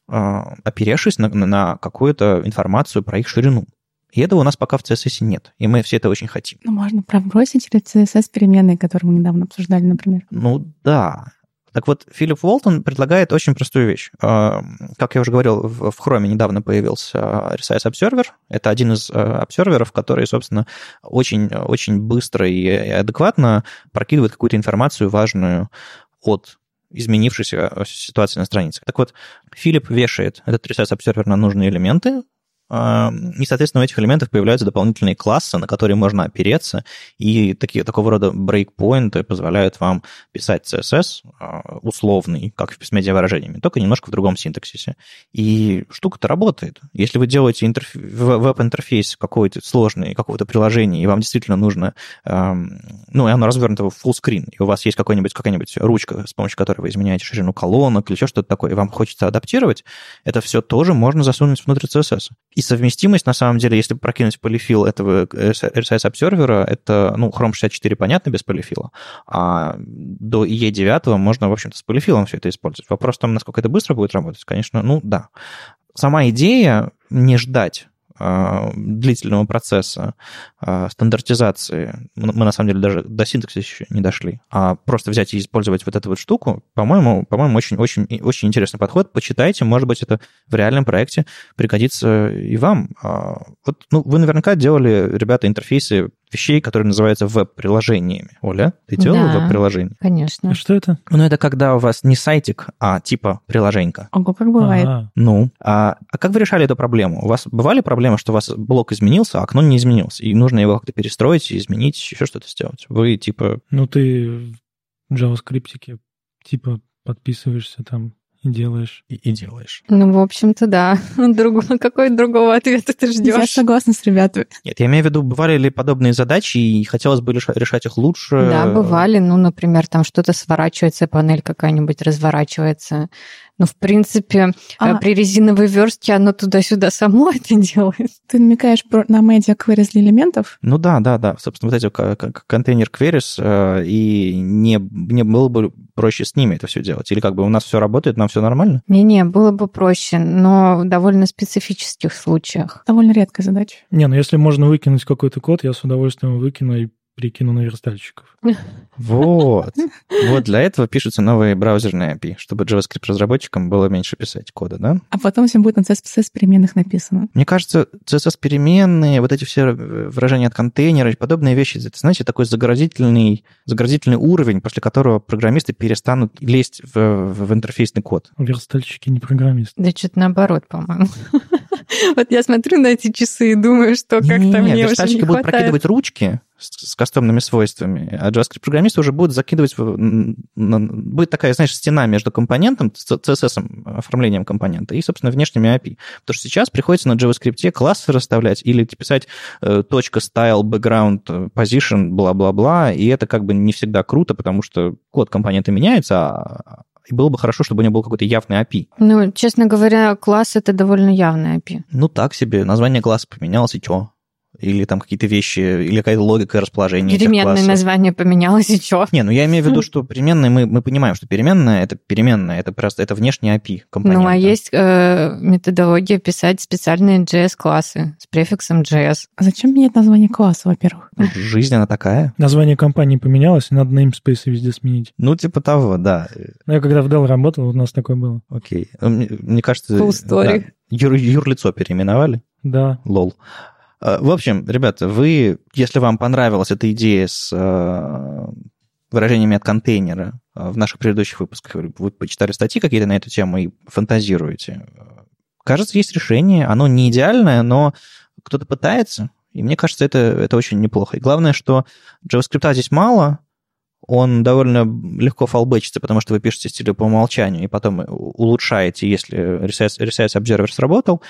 э, оперевшись на, на какую-то информацию про их ширину. И этого у нас пока в CSS нет, и мы все это очень хотим. Ну, можно пробросить или CSS переменные, которые мы недавно обсуждали, например. Ну да, так вот, Филипп Уолтон предлагает очень простую вещь. А, как я уже говорил, в Chrome недавно появился Resize Observer. Это один из а, обсерверов, который, собственно, очень, очень быстро и адекватно прокидывает какую-то информацию важную от изменившейся ситуации на странице. Так вот, Филипп вешает этот Resize Observer на нужные элементы, и, соответственно, у этих элементов появляются дополнительные классы, на которые можно опереться, и такие, такого рода брейкпоинты позволяют вам писать CSS а, условный, как в письме выражениями, только немножко в другом синтаксисе. И штука-то работает. Если вы делаете интерф... веб-интерфейс какой-то сложный, какого-то приложения, и вам действительно нужно, ну, и оно развернуто в full screen, и у вас есть какой-нибудь, какая-нибудь ручка, с помощью которой вы изменяете ширину колонок или еще что-то такое, и вам хочется адаптировать, это все тоже можно засунуть внутрь CSS. И совместимость, на самом деле, если прокинуть полифил этого RSS обсервера, это, ну, Chrome 64 понятно без полифила, а до E9 можно, в общем-то, с полифилом все это использовать. Вопрос в том, насколько это быстро будет работать, конечно, ну, да. Сама идея не ждать длительного процесса а, стандартизации, мы на самом деле даже до синтаксиса еще не дошли, а просто взять и использовать вот эту вот штуку, по-моему, по-моему, очень-очень очень интересный подход. Почитайте, может быть, это в реальном проекте пригодится и вам. А, вот, ну, вы наверняка делали, ребята, интерфейсы вещей, которые называются веб-приложениями. Оля, ты делала да, веб-приложение? конечно. А что это? Ну, это когда у вас не сайтик, а типа приложенька. Ого, как бывает. А-а-а. Ну, а, а как вы решали эту проблему? У вас бывали проблемы, что у вас блок изменился, а окно не изменилось, и нужно его как-то перестроить, изменить, еще что-то сделать? Вы типа... Ну, ты в JavaScript типа подписываешься там делаешь. И, и делаешь. Ну, в общем-то, да. Друг... Какой другого ответа ты ждешь? Я согласна с ребятами. Нет, я имею в виду, бывали ли подобные задачи, и хотелось бы решать их лучше? Да, бывали. Ну, например, там что-то сворачивается, панель какая-нибудь разворачивается. Ну, в принципе, э, а. при резиновой верстке оно туда-сюда само это делает. Ты намекаешь на media queries для элементов? Ну да, да, да. Собственно, вот эти контейнер queries, э, и не, не было бы проще с ними это все делать? Или как бы у нас все работает, нам все нормально? Не-не, было бы проще, но в довольно специфических случаях. Довольно редкая задача. Не, ну если можно выкинуть какой-то код, я с удовольствием выкину и прикину на верстальщиков. Вот. Вот для этого пишутся новые браузерные API, чтобы JavaScript-разработчикам было меньше писать кода, да? А потом всем будет на CSS-переменных написано. Мне кажется, CSS-переменные, вот эти все выражения от контейнера и подобные вещи, это, знаете, такой заградительный, заградительный уровень, после которого программисты перестанут лезть в, в, в интерфейсный код. Верстальщики не программисты. Да что-то наоборот, по-моему. Вот я смотрю на эти часы и думаю, что как-то мне уже не будут прокидывать ручки с, с кастомными свойствами, а JavaScript-программисты уже будут закидывать... Будет такая, знаешь, стена между компонентом, CSS, оформлением компонента, и, собственно, внешними API. Потому что сейчас приходится на JavaScript классы расставлять или писать э, точка style, background, position, бла-бла-бла, и это как бы не всегда круто, потому что код компонента меняется, а и было бы хорошо, чтобы у него был какой-то явный API. Ну, честно говоря, класс — это довольно явный API. Ну, так себе. Название класса поменялось, и что? Или там какие-то вещи, или какая-то логика расположения Переменное название поменялось, и что? Не, ну я имею в виду, что переменные, мы, мы понимаем, что переменная — это переменная, это просто это внешний API компонента. Ну, а есть э, методология писать специальные JS-классы с префиксом JS. А зачем менять название класса, во-первых? Ну, жизнь, она такая. Название компании поменялось, и надо namespace везде сменить. Ну, типа того, да. Ну, я когда в Dell работал, у нас такое было. Окей. Мне, мне кажется... Full story. Да, юр, юрлицо переименовали. Да. Лол. Э, в общем, ребята, вы, если вам понравилась эта идея с э, выражениями от контейнера э, в наших предыдущих выпусках, вы почитали статьи какие-то на эту тему и фантазируете, кажется, есть решение. Оно не идеальное, но кто-то пытается, и мне кажется, это, это очень неплохо. И главное, что JavaScript здесь мало, он довольно легко фалбечится, потому что вы пишете стиль по умолчанию, и потом улучшаете, если Resize, Resize Observer сработал,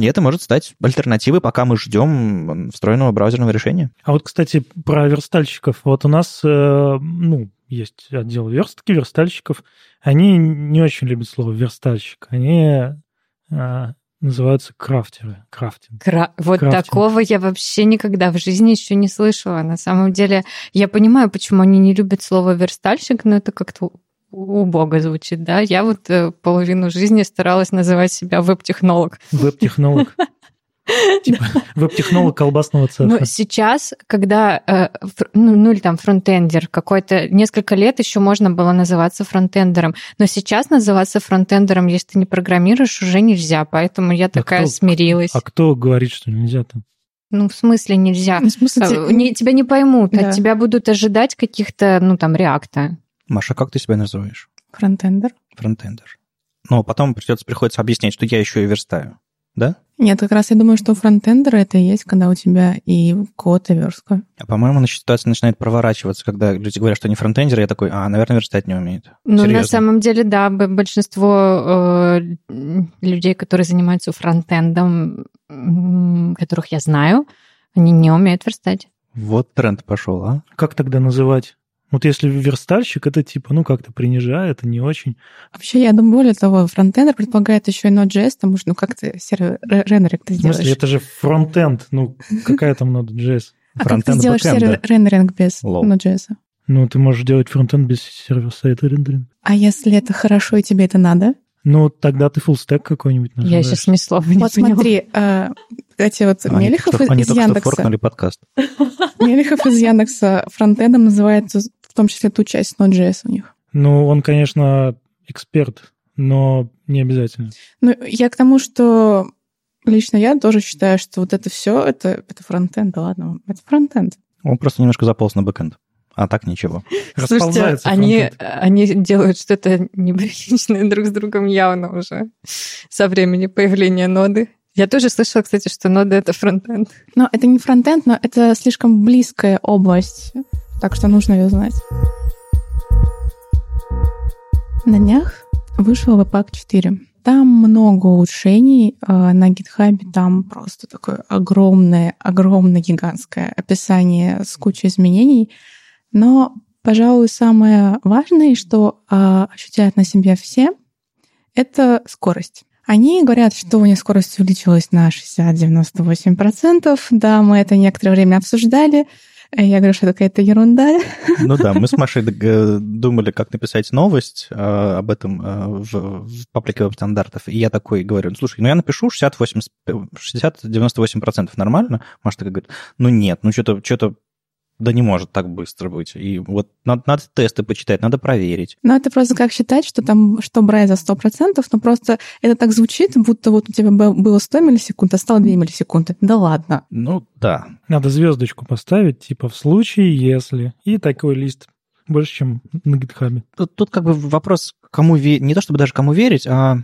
и это может стать альтернативой, пока мы ждем встроенного браузерного решения. А вот, кстати, про верстальщиков. Вот у нас, э, ну, есть отдел верстки, верстальщиков. Они не очень любят слово верстальщик. Они э, называются крафтеры. Крафтинг. Кра... Вот Крафтинг. такого я вообще никогда в жизни еще не слышала. На самом деле, я понимаю, почему они не любят слово верстальщик, но это как-то убого звучит, да. Я вот э, половину жизни старалась называть себя веб-технолог. Веб-технолог. Типа веб-технолог колбасного цеха. Но сейчас, когда, э, ну, ну или там фронтендер какой-то, несколько лет еще можно было называться фронтендером, но сейчас называться фронтендером, если ты не программируешь, уже нельзя, поэтому я такая кто- смирилась. А кто говорит, что нельзя-то? Ну, в смысле нельзя? Ну, в смысле, А, не- тебя не поймут, Да. от тебя будут ожидать каких-то, ну, там, React а. Маша, как ты себя называешь? фронтендер? Фронтендер. Но потом придется, приходится объяснять, что я еще и верстаю. Да? Нет, как раз я думаю, что фронтендер это и есть, когда у тебя и код, и верстка. А по-моему, ситуация начинает проворачиваться, когда люди говорят, что они фронтендеры, я такой, а, наверное, верстать не умеют. Ну, на Серьезно. самом деле, да, большинство э, людей, которые занимаются фронтендом, которых я знаю, они не умеют верстать. Вот тренд пошел, а? Как тогда называть? Вот если верстальщик, это типа, ну, как-то принижает, это не очень. Вообще, я думаю, более того, фронтендер предполагает еще и Node.js, потому что, ну, как ты сервер ре- рендеринг ты В сделаешь? смысле, это же фронтенд. Ну, какая там Node.js? а как ты сделаешь сервер рендеринг без. Node.js? Ну, ты можешь делать фронтенд без сервер-сайта рендеринга. А если это хорошо и тебе это надо? Ну, тогда ты фуллстек какой-нибудь Я называешь. сейчас ни слова не вот поняла. смотри, э, эти вот Они Мелехов что- из, они из только что Яндекса. форкнули подкаст. Мелехов из Яндекса фронтендом называет в том числе ту часть Node.js у них. Ну, он, конечно, эксперт, но не обязательно. Ну, я к тому, что лично я тоже считаю, что вот это все, это, это фронтенд, да ладно, это фронтенд. Он просто немножко заполз на бэкэнд. А так ничего. Слушайте, Расползается они, они делают что-то неприличное друг с другом явно уже со времени появления ноды. Я тоже слышала, кстати, что нода — это фронтенд. Но это не фронтенд, но это слишком близкая область, так что нужно ее знать. На днях вышел Webpack 4. Там много улучшений э, на GitHub, там просто такое огромное, огромное, гигантское описание с кучей изменений. Но, пожалуй, самое важное, что э, ощущают на себе все, это скорость. Они говорят, что у них скорость увеличилась на 60-98%. Да, мы это некоторое время обсуждали. Э, Я говорю, что это какая-то ерунда. Ну да, мы с Машей э, думали, как написать новость э, об этом э, в, в паблике веб-стандартов. И я такой говорю, слушай, ну я напишу 60-98% нормально? Маша такая говорит, ну нет, ну что-то что да не может так быстро быть. И вот надо, надо тесты почитать, надо проверить. Но это просто как считать, что там, что брать за 100%, но просто это так звучит, будто вот у тебя бы- было 100 миллисекунд, а стало 2 миллисекунды. Да ладно. Ну да. Надо звездочку поставить, типа в случае, если. И такой лист больше, чем на гитхабе. Тут, тут как бы вопрос, кому верить, не то чтобы даже кому верить, а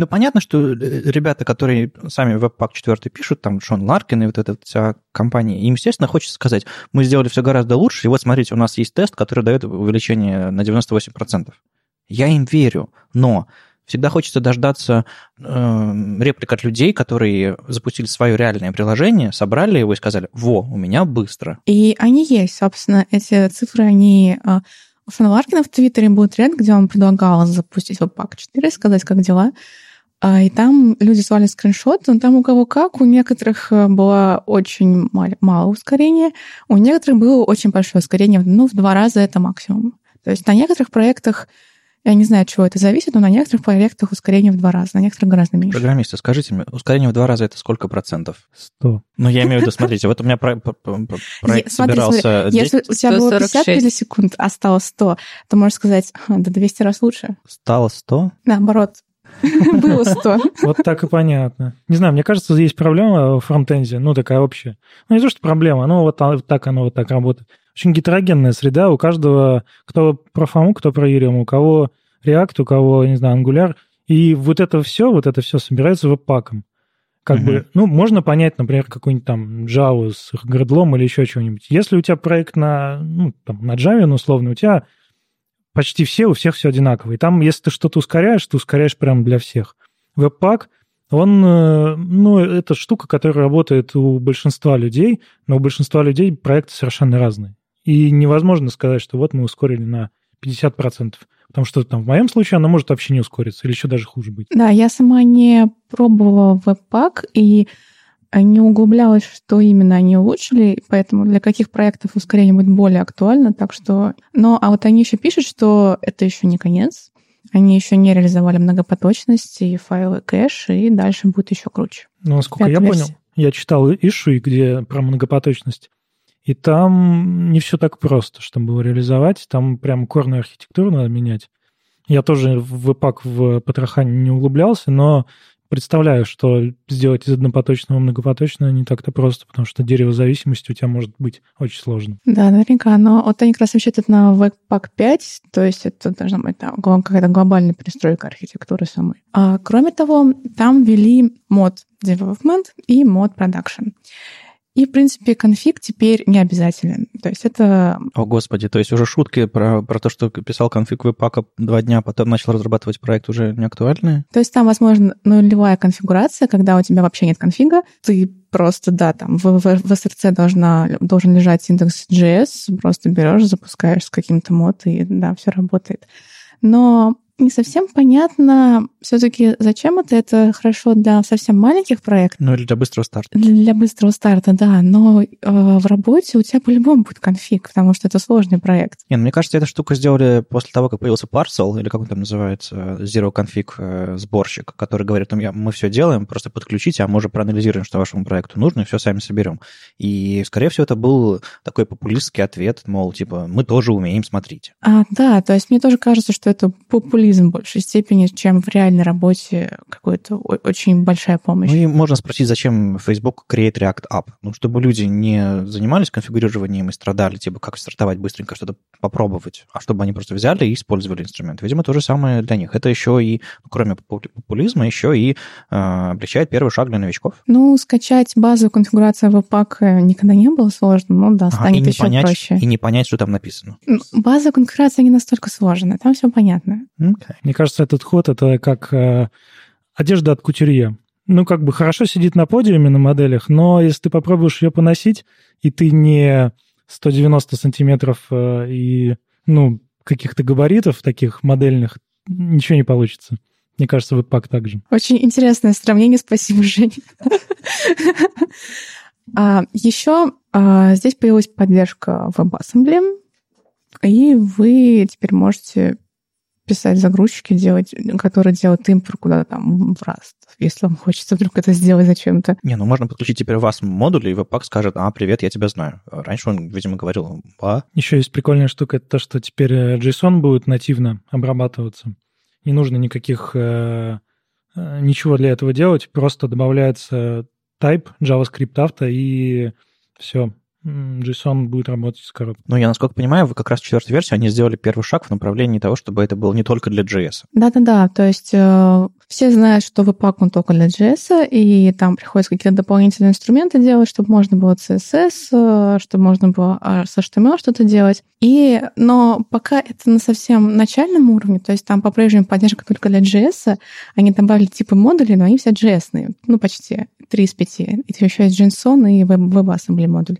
ну, понятно, что э, ребята, которые сами Webpack 4 пишут, там Шон Ларкин и вот эта вся компания, им, естественно, хочется сказать, мы сделали все гораздо лучше, и вот смотрите, у нас есть тест, который дает увеличение на 98%. Я им верю, но всегда хочется дождаться э, реплик от людей, которые запустили свое реальное приложение, собрали его и сказали, во, у меня быстро. И они есть, собственно, эти цифры, они... а, У Шона Ларкина в Твиттере был тренд, где он предлагал запустить Webpack 4, сказать, как дела. А, И там люди слали скриншоты, но там у кого как, у некоторых э, было очень мал- мало ускорения, у некоторых было очень большое ускорение, ну, в два раза это максимум. То есть на некоторых проектах, я не знаю, от чего это зависит, но на некоторых проектах ускорение в два раза, на некоторых гораздо меньше. Программисты, скажите мне, ускорение в два раза это сколько процентов? Сто. Ну, я имею в виду, смотрите, вот у меня про- про- про- проект смотри, собирался... здесь Если у тебя было 50 146. миллисекунд, а стало 100, то можешь сказать, «Ха, да 200 раз лучше. Стало 100? Наоборот, было 100. Вот так и понятно. Не знаю, мне кажется, есть проблема в фронтенде, ну, такая общая. Ну, не то, что проблема, но вот та- так оно вот так работает. Очень гетерогенная среда, у каждого, кто про фому, кто про Ethereum, у кого React, у кого, не знаю, Angular. И вот это все, вот это все собирается веб-паком. Как бы, ну, можно понять, например, какую-нибудь там Java с гредлом или еще чего-нибудь. Если у тебя проект на, ну, там, на Java, ну, условно, у тебя почти все, у всех все одинаково. И там, если ты что-то ускоряешь, ты ускоряешь прямо для всех. Веб-пак, он, э, ну, это штука, которая работает у большинства людей, но у большинства людей проекты совершенно разные. И невозможно сказать, что вот мы ускорили на 50%. Потому что там в моем случае она может вообще не ускориться, или еще даже хуже быть. Да, я сама не пробовала веб-пак и не углублялась, что именно они улучшили, поэтому для каких проектов ускорение будет более актуально, так что... Но, а вот они еще пишут, что это еще не конец, они еще не реализовали многопоточность и файлы кэш, и дальше будет еще круче. Но, насколько я Пятая понял, версия. я читал issue, где про многопоточность, и там не все так просто, чтобы его реализовать. Там прям корную архитектуру надо менять. Я тоже в Webpack в Патрахане не углублялся, но представляю, что сделать из однопоточного многопоточное не так-то просто, потому что дерево зависимости у тебя может быть очень сложно. Да, наверняка. Но вот они как раз рассчитывают на Webpack 5, то есть это должна быть там, какая-то глобальная перестройка архитектуры самой. А, кроме того, там ввели мод development и мод production. И, в принципе, конфиг теперь не обязателен. То есть это... О, господи, то есть уже шутки про, про то, что писал конфиг веб-пака два дня, потом начал разрабатывать проект, уже не актуальны? То есть там, возможно, нулевая конфигурация, когда у тебя вообще нет конфига, ты просто, да, там в, в, в SRC должна, должен лежать индекс JS, просто берешь, запускаешь с каким-то мод, и да, все работает. Но не совсем понятно все-таки, зачем это. Это хорошо для совсем маленьких проектов. Ну или для быстрого старта. Для, быстрого старта, да. Но э, в работе у тебя по-любому будет конфиг, потому что это сложный проект. Не, ну, мне кажется, эту штуку сделали после того, как появился Parcel, или как он там называется, Zero Config э, сборщик, который говорит, ну, мы все делаем, просто подключите, а мы уже проанализируем, что вашему проекту нужно, и все сами соберем. И, скорее всего, это был такой популистский ответ, мол, типа, мы тоже умеем, смотрите. А, да, то есть мне тоже кажется, что это популизм популизм в большей степени, чем в реальной работе какая-то очень большая помощь. Ну и можно спросить, зачем Facebook Create React App? Ну, чтобы люди не занимались конфигурированием и страдали, типа, как стартовать быстренько, что-то попробовать, а чтобы они просто взяли и использовали инструмент. Видимо, то же самое для них. Это еще и, ну, кроме популизма, еще и э, облегчает первый шаг для новичков. Ну, скачать базовую конфигурацию Webpack э, никогда не было сложно, ну да, станет ага, еще понять, проще. И не понять, что там написано. Базовая конфигурация не настолько сложная, там все понятно. Okay. Мне кажется, этот ход это как э, одежда от кутюрье. Ну, как бы хорошо сидит на подиуме на моделях, но если ты попробуешь ее поносить, и ты не 190 сантиметров э, и, ну, каких-то габаритов таких модельных, ничего не получится. Мне кажется, веб-пак также. Очень интересное сравнение, спасибо, Женя. А, еще а, здесь появилась поддержка WebAssembly, и вы теперь можете писать загрузчики, делать, которые делают импор куда-то там в Rust, если вам хочется вдруг это сделать зачем-то. Не, ну можно подключить теперь вас модуль, и Webpack скажет, а, привет, я тебя знаю. Раньше он, видимо, говорил, а. Еще есть прикольная штука, это то, что теперь э, JSON будет нативно обрабатываться. Не нужно никаких, э, э, ничего для этого делать, просто добавляется type JavaScript авто, и все, JSON будет работать с коробкой. Ну, я, насколько понимаю, вы как раз в четвертой версии, они сделали первый шаг в направлении того, чтобы это было не только для JS. Да-да-да, то есть э, все знают, что Webpack он только для JS, и там приходится какие-то дополнительные инструменты делать, чтобы можно было CSS, э, чтобы можно было с HTML что-то делать. И, но пока это на совсем начальном уровне, то есть там по-прежнему поддержка только для JS, они добавили типы модулей, но они все JS, ну, почти, 3 из 5. И еще есть JSON и WebAssembly модуль.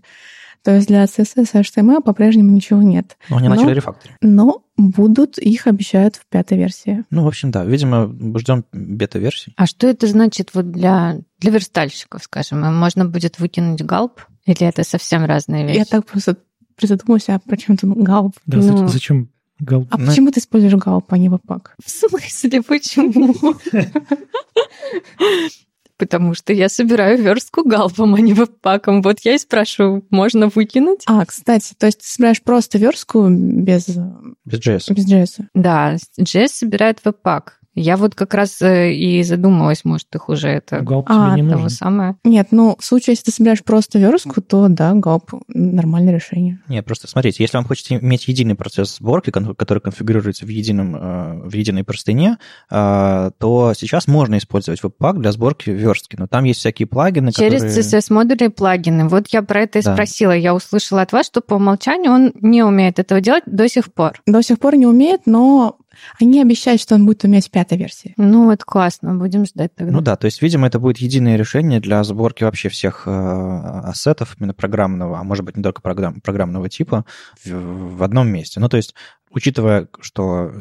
То есть для CSS и HTML по-прежнему ничего нет. Но они но, начали рефакторинг. Но будут, их обещают в пятой версии. Ну, в общем, да. Видимо, ждем бета-версии. А что это значит вот для, для верстальщиков, скажем? Можно будет выкинуть галп? Или это совсем разные вещи? Я так просто призадумалась, а почему тут галп? Да, ну... зачем галп? А ну... почему ты используешь галп, а не вапак? В смысле, почему? потому что я собираю верстку галпом, а не веб-паком. Вот я и спрашиваю, можно выкинуть? А, кстати, то есть ты собираешь просто верстку без... Без JS. Без JS. Да, JS собирает веб-пак. Я вот как раз э, и задумалась, может, их уже это галп а, не того самое. Нет, ну, в случае, если ты собираешь просто верстку, то да, галп нормальное решение. Нет, просто смотрите, если вам хочется иметь единый процесс сборки, который конфигурируется в, едином, э, в единой простыне, э, то сейчас можно использовать веб-пак для сборки верстки, но там есть всякие плагины, Через которые... CSS-модули и плагины. Вот я про это и да. спросила. Я услышала от вас, что по умолчанию он не умеет этого делать до сих пор. До сих пор не умеет, но они обещают, что он будет уметь в пятой версии. Ну, это классно, будем ждать тогда. Ну да, то есть, видимо, это будет единое решение для сборки вообще всех э, ассетов, именно программного, а может быть, не только программ, программного типа, в, в одном месте. Ну, то есть, учитывая, что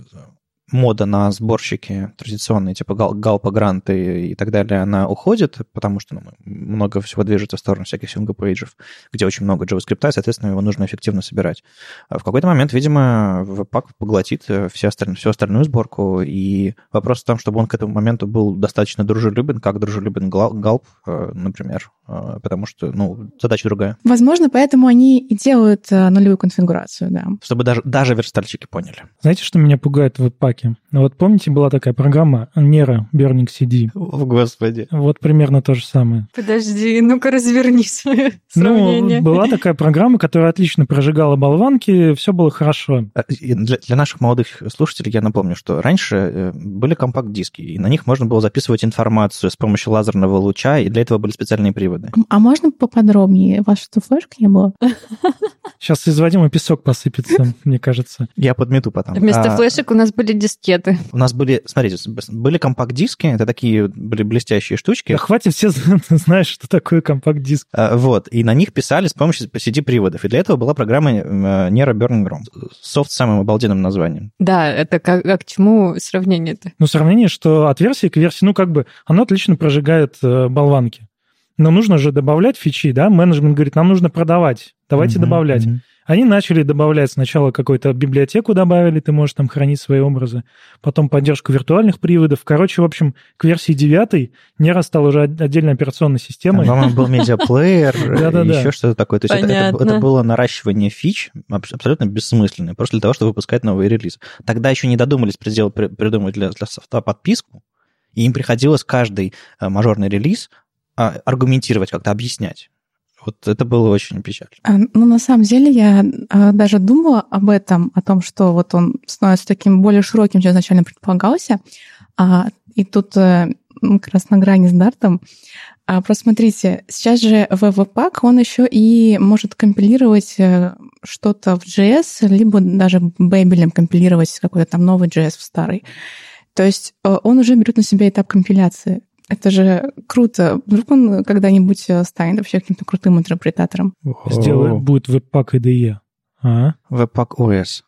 мода на сборщики традиционные, типа Gulp, Gulp а, Grunt а и так далее, она уходит, потому что ну, много всего движется в сторону всяких single-page ев, где очень много JavaScript, и, соответственно, его нужно эффективно собирать. А в какой-то момент, видимо, Webpack поглотит э, все осталь... всю остальную сборку, и вопрос в том, чтобы он к этому моменту был достаточно дружелюбен, как дружелюбен Gulp, э, например, э, потому что, ну, задача другая. Возможно, поэтому они и делают нулевую конфигурацию, да. Чтобы даже, даже верстальщики поняли. Знаете, что меня пугает в веб-паке? Ну вот помните, была такая программа Nero Burning CD? О, господи. Вот примерно то же самое. Подожди, ну-ка разверни свое сравнение. Ну, была такая программа, которая отлично прожигала болванки, все было хорошо. А, для, для наших молодых слушателей я напомню, что раньше э, были компакт-диски, и на них можно было записывать информацию с помощью лазерного луча, и для этого были специальные приводы. А можно поподробнее? У вас что, флешка не было? Сейчас из Вадима песок посыпется, мне кажется. Я подмету потом. Вместо А, флешек у нас были дискеты. У нас были, смотрите, были компакт-диски, это такие были блестящие штучки. Да хватит, все знают, что такое компакт-диск. А, Вот, и на них писали с помощью CD-приводов. И для этого была программа э, Nero Burning ROM. Софт с самым обалденным названием. Да, это как, а к чему сравнение-то? Ну, сравнение, что от версии к версии, ну, как бы, оно отлично прожигает э, болванки. Но нужно же добавлять фичи, да? Менеджмент говорит, нам нужно продавать, давайте Мгм, добавлять. мгм. Они начали добавлять сначала какую-то библиотеку добавили, ты можешь там хранить свои образы, потом поддержку виртуальных приводов. Короче, в общем, к версии 9 Нера стал уже от- отдельной операционной системой. Там, По-моему, был медиаплеер, еще что-то такое. То есть это, это- Понятно. это было наращивание фич аб- абсолютно бессмысленное, просто для того, чтобы выпускать новый релиз. Тогда еще не додумались придумать для, для софта подписку, и им приходилось каждый э, мажорный релиз а, аргументировать, как-то объяснять. Вот это было очень печально. А, Ну, на самом деле, я а, даже думала об этом, о том, что вот он становится таким более широким, чем изначально предполагался. А, и тут э, как раз на грани с Дартом. А, просто смотрите, сейчас же Webpack, он еще и может компилировать э, что-то в JS, либо даже бэбелем компилировать какой-то там новый JS в старый. То есть э, он уже берет на себя этап компиляции. Это же круто. Вдруг он когда-нибудь э, станет вообще каким-то крутым интерпретатором. Сделает, будет веб-пак IDE. А? Webpack OS.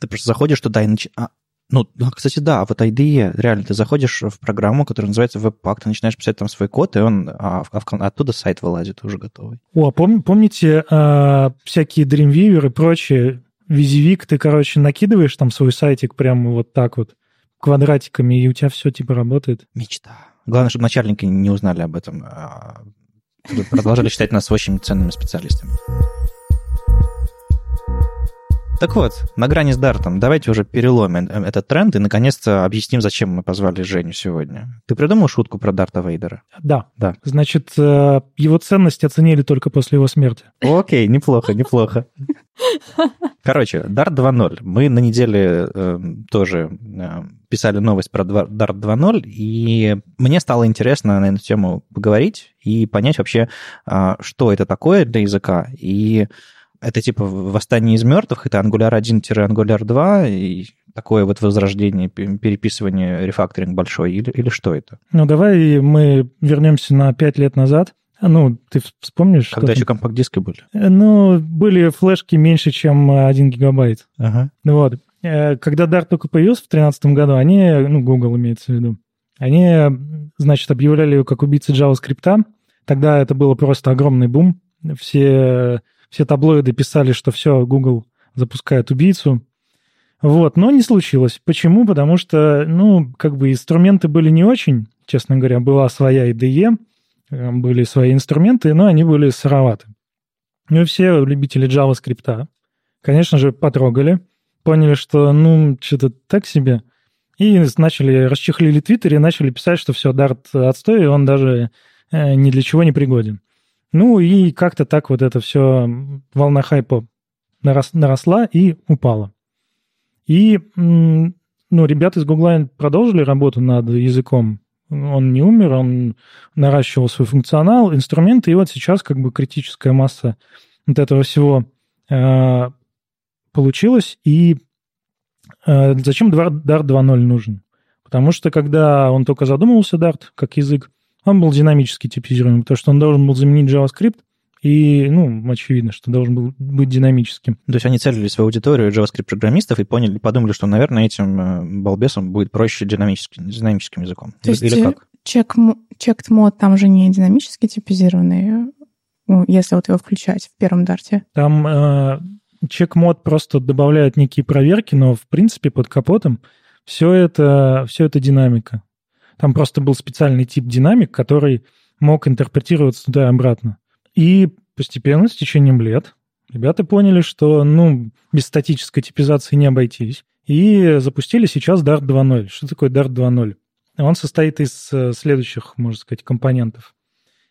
Ты просто заходишь туда и начинаешь... ну, ну, кстати, да, вот IDE, реально, ты заходишь в программу, которая называется Webpack, ты начинаешь писать там свой код, и он а, в- а оттуда сайт вылазит уже готовый. О, а пом- помните а, всякие Dreamweaver и прочее? Визивик, ты, короче, накидываешь там свой сайтик прямо вот так вот квадратиками, и у тебя все типа работает. Мечта. Главное, чтобы начальники не узнали об этом. а Продолжали считать нас очень ценными специалистами. Так вот, на грани с Дартом, давайте уже переломим э, этот тренд и наконец-то объясним, зачем мы позвали Женю сегодня. Ты придумал шутку про Дарта Вейдера? Да. Да. Значит, э, его ценность оценили только после его смерти. Окей, неплохо, неплохо. Короче, Dart 2.0. Мы на неделе э, тоже э, писали новость про Dart 2.0, и мне стало интересно на эту тему поговорить и понять вообще, а, что это такое для языка. И это типа восстание из мертвых, это Angular 1-Angular 2, и такое вот возрождение, пе- переписывание, рефакторинг большой, или, или что это? Ну, давай мы вернемся на пять лет назад. А, Ну, ты вспомнишь? Когда еще компакт-диски были? Э, Ну, были флешки меньше, чем э, 1 гигабайт. Ага. Ну Вот. Э, Когда Dart только появился в 2013 году, они, ну, Google имеется в виду, они, значит, объявляли его как убийцы JavaScript. Тогда это было просто огромный бум. Все, все таблоиды писали, что все, Google запускает убийцу. Вот, но не случилось. Почему? Потому что, ну, как бы инструменты были не очень, честно говоря. Была своя IDE, э, были свои инструменты, но они были сыроваты. Ну и все любители JavaScript, конечно же, потрогали, поняли, что, ну, что-то так себе, и начали, расчехлили Твиттер и начали писать, что все, Dart отстой, и он даже э, ни для чего не пригоден. Ну и как-то так вот это все, волна хайпа нарос- наросла и упала. И, ну, ребята из Гугла продолжили работу над языком. Он не умер, он наращивал свой функционал, инструменты, и вот сейчас как бы критическая масса вот этого всего э, получилась. И э, зачем Dart 2.0 нужен? Потому что когда он только задумывался, Dart, как язык, он был динамически типизируемый, потому что он должен был заменить JavaScript, и, ну, очевидно, что должен был быть динамическим. То есть они целили свою аудиторию JavaScript-программистов и поняли, подумали, что, наверное, этим э, балбесам будет проще динамическим, динамическим языком. То есть, Или э, как? Чек, checked мод там же не динамически типизированный, ну, если вот его включать в первом дарте. Там э, чек-мод просто добавляет некие проверки, но, в принципе, под капотом все это, все это динамика. Там просто был специальный тип динамик, который мог интерпретироваться туда и обратно. И постепенно, с течением лет, ребята поняли, что, ну, без статической типизации не обойтись. И запустили сейчас Dart 2.0. Что такое Dart 2.0? Он состоит из э, следующих, можно сказать, компонентов.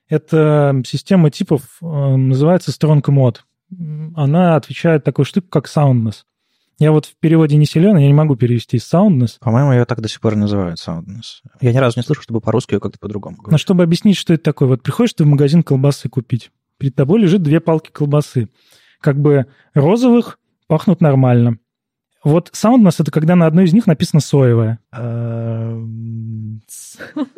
Это система типов, э, называется Strong Mode. Она отвечает такой штуку, как soundness. Я вот в переводе не силен, я не могу перевести soundness. По-моему, ее так до сих пор называют soundness. Я ни разу не слышал, чтобы по-русски ее как-то по-другому говорили. Но чтобы объяснить, что это такое, вот приходишь ты в магазин колбасы купить, перед тобой лежит две палки колбасы. Как бы розовых пахнут нормально. Вот soundness — это когда на одной из них написано соевая. Эм,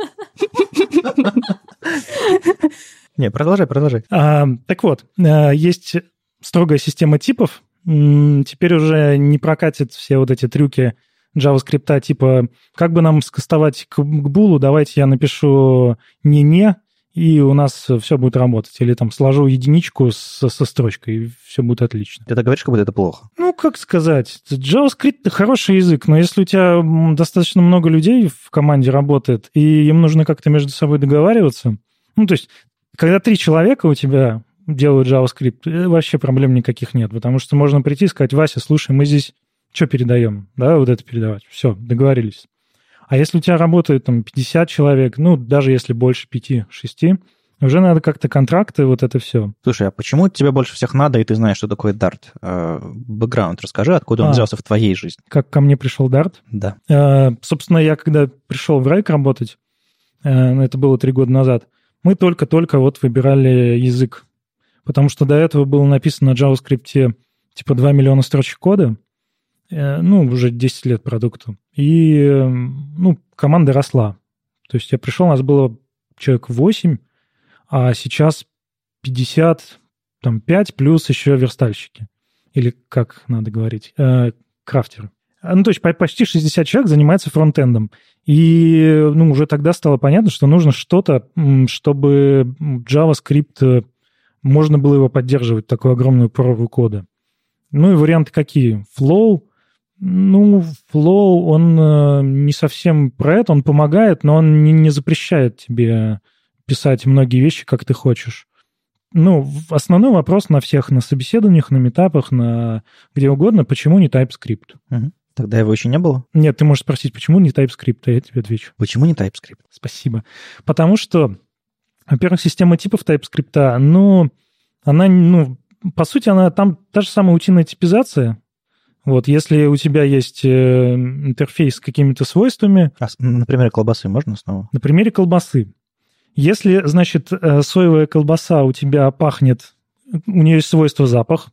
Не, продолжай, продолжай. А, так вот, э, есть строгая система типов. Теперь уже не прокатит все вот эти трюки JavaScript, типа, как бы нам скастовать к, к булу, давайте я напишу не-не, и у нас все будет работать. Или там сложу единичку со, со строчкой, и все будет отлично. Ты так говоришь, как будто это плохо. Ну, как сказать, JavaScript — хороший язык, но если у тебя достаточно много людей в команде работает, и им нужно как-то между собой договариваться, ну, то есть, когда три человека у тебя делают JavaScript, э, вообще проблем никаких нет, потому что можно прийти и сказать, Вася, слушай, мы здесь что передаем? Да, вот это передавать. Все, договорились. А если у тебя работает там 50 человек, ну, даже если больше 5-6, уже надо как-то контракты, вот это все. Слушай, а почему тебе больше всех надо, и ты знаешь, что такое Dart? Э, Бэкграунд расскажи, откуда он А. взялся в твоей жизни. Как ко мне пришел Dart, Да. Э, Собственно, я когда пришел в Райк работать, э, это было три года назад, мы только-только вот выбирали язык. Потому что до этого было написано на JavaScript типа 2 миллиона строчек кода, э, ну, уже 10 лет продукту. И, э, ну, команда росла. То есть я пришел, у нас было человек 8, а сейчас 55 плюс еще верстальщики. Или как надо говорить, э, крафтеры. А, Ну, то есть по- почти 60 человек занимается фронтендом. И ну, уже тогда стало понятно, что нужно что-то, чтобы JavaScript, э, можно было его поддерживать, такую огромную прорву кода. Ну и варианты какие? Flow. Ну, Flow, он э, не совсем про это, он помогает, но он не, не запрещает тебе писать многие вещи, как ты хочешь. Ну, основной вопрос на всех, на собеседованиях, на метапах, на где угодно, почему не TypeScript? Тогда его еще не было? Нет, ты можешь спросить, почему не TypeScript, а я тебе отвечу. Почему не TypeScript? Спасибо. Потому что, во-первых, система типов TypeScript, ну, она, ну, по сути, она там та же самая утиная типизация. Вот, если у тебя есть э, интерфейс с какими-то свойствами, А, на примере колбасы можно снова? на примере колбасы. Если, значит, э, соевая колбаса у тебя пахнет, у нее есть свойство запах,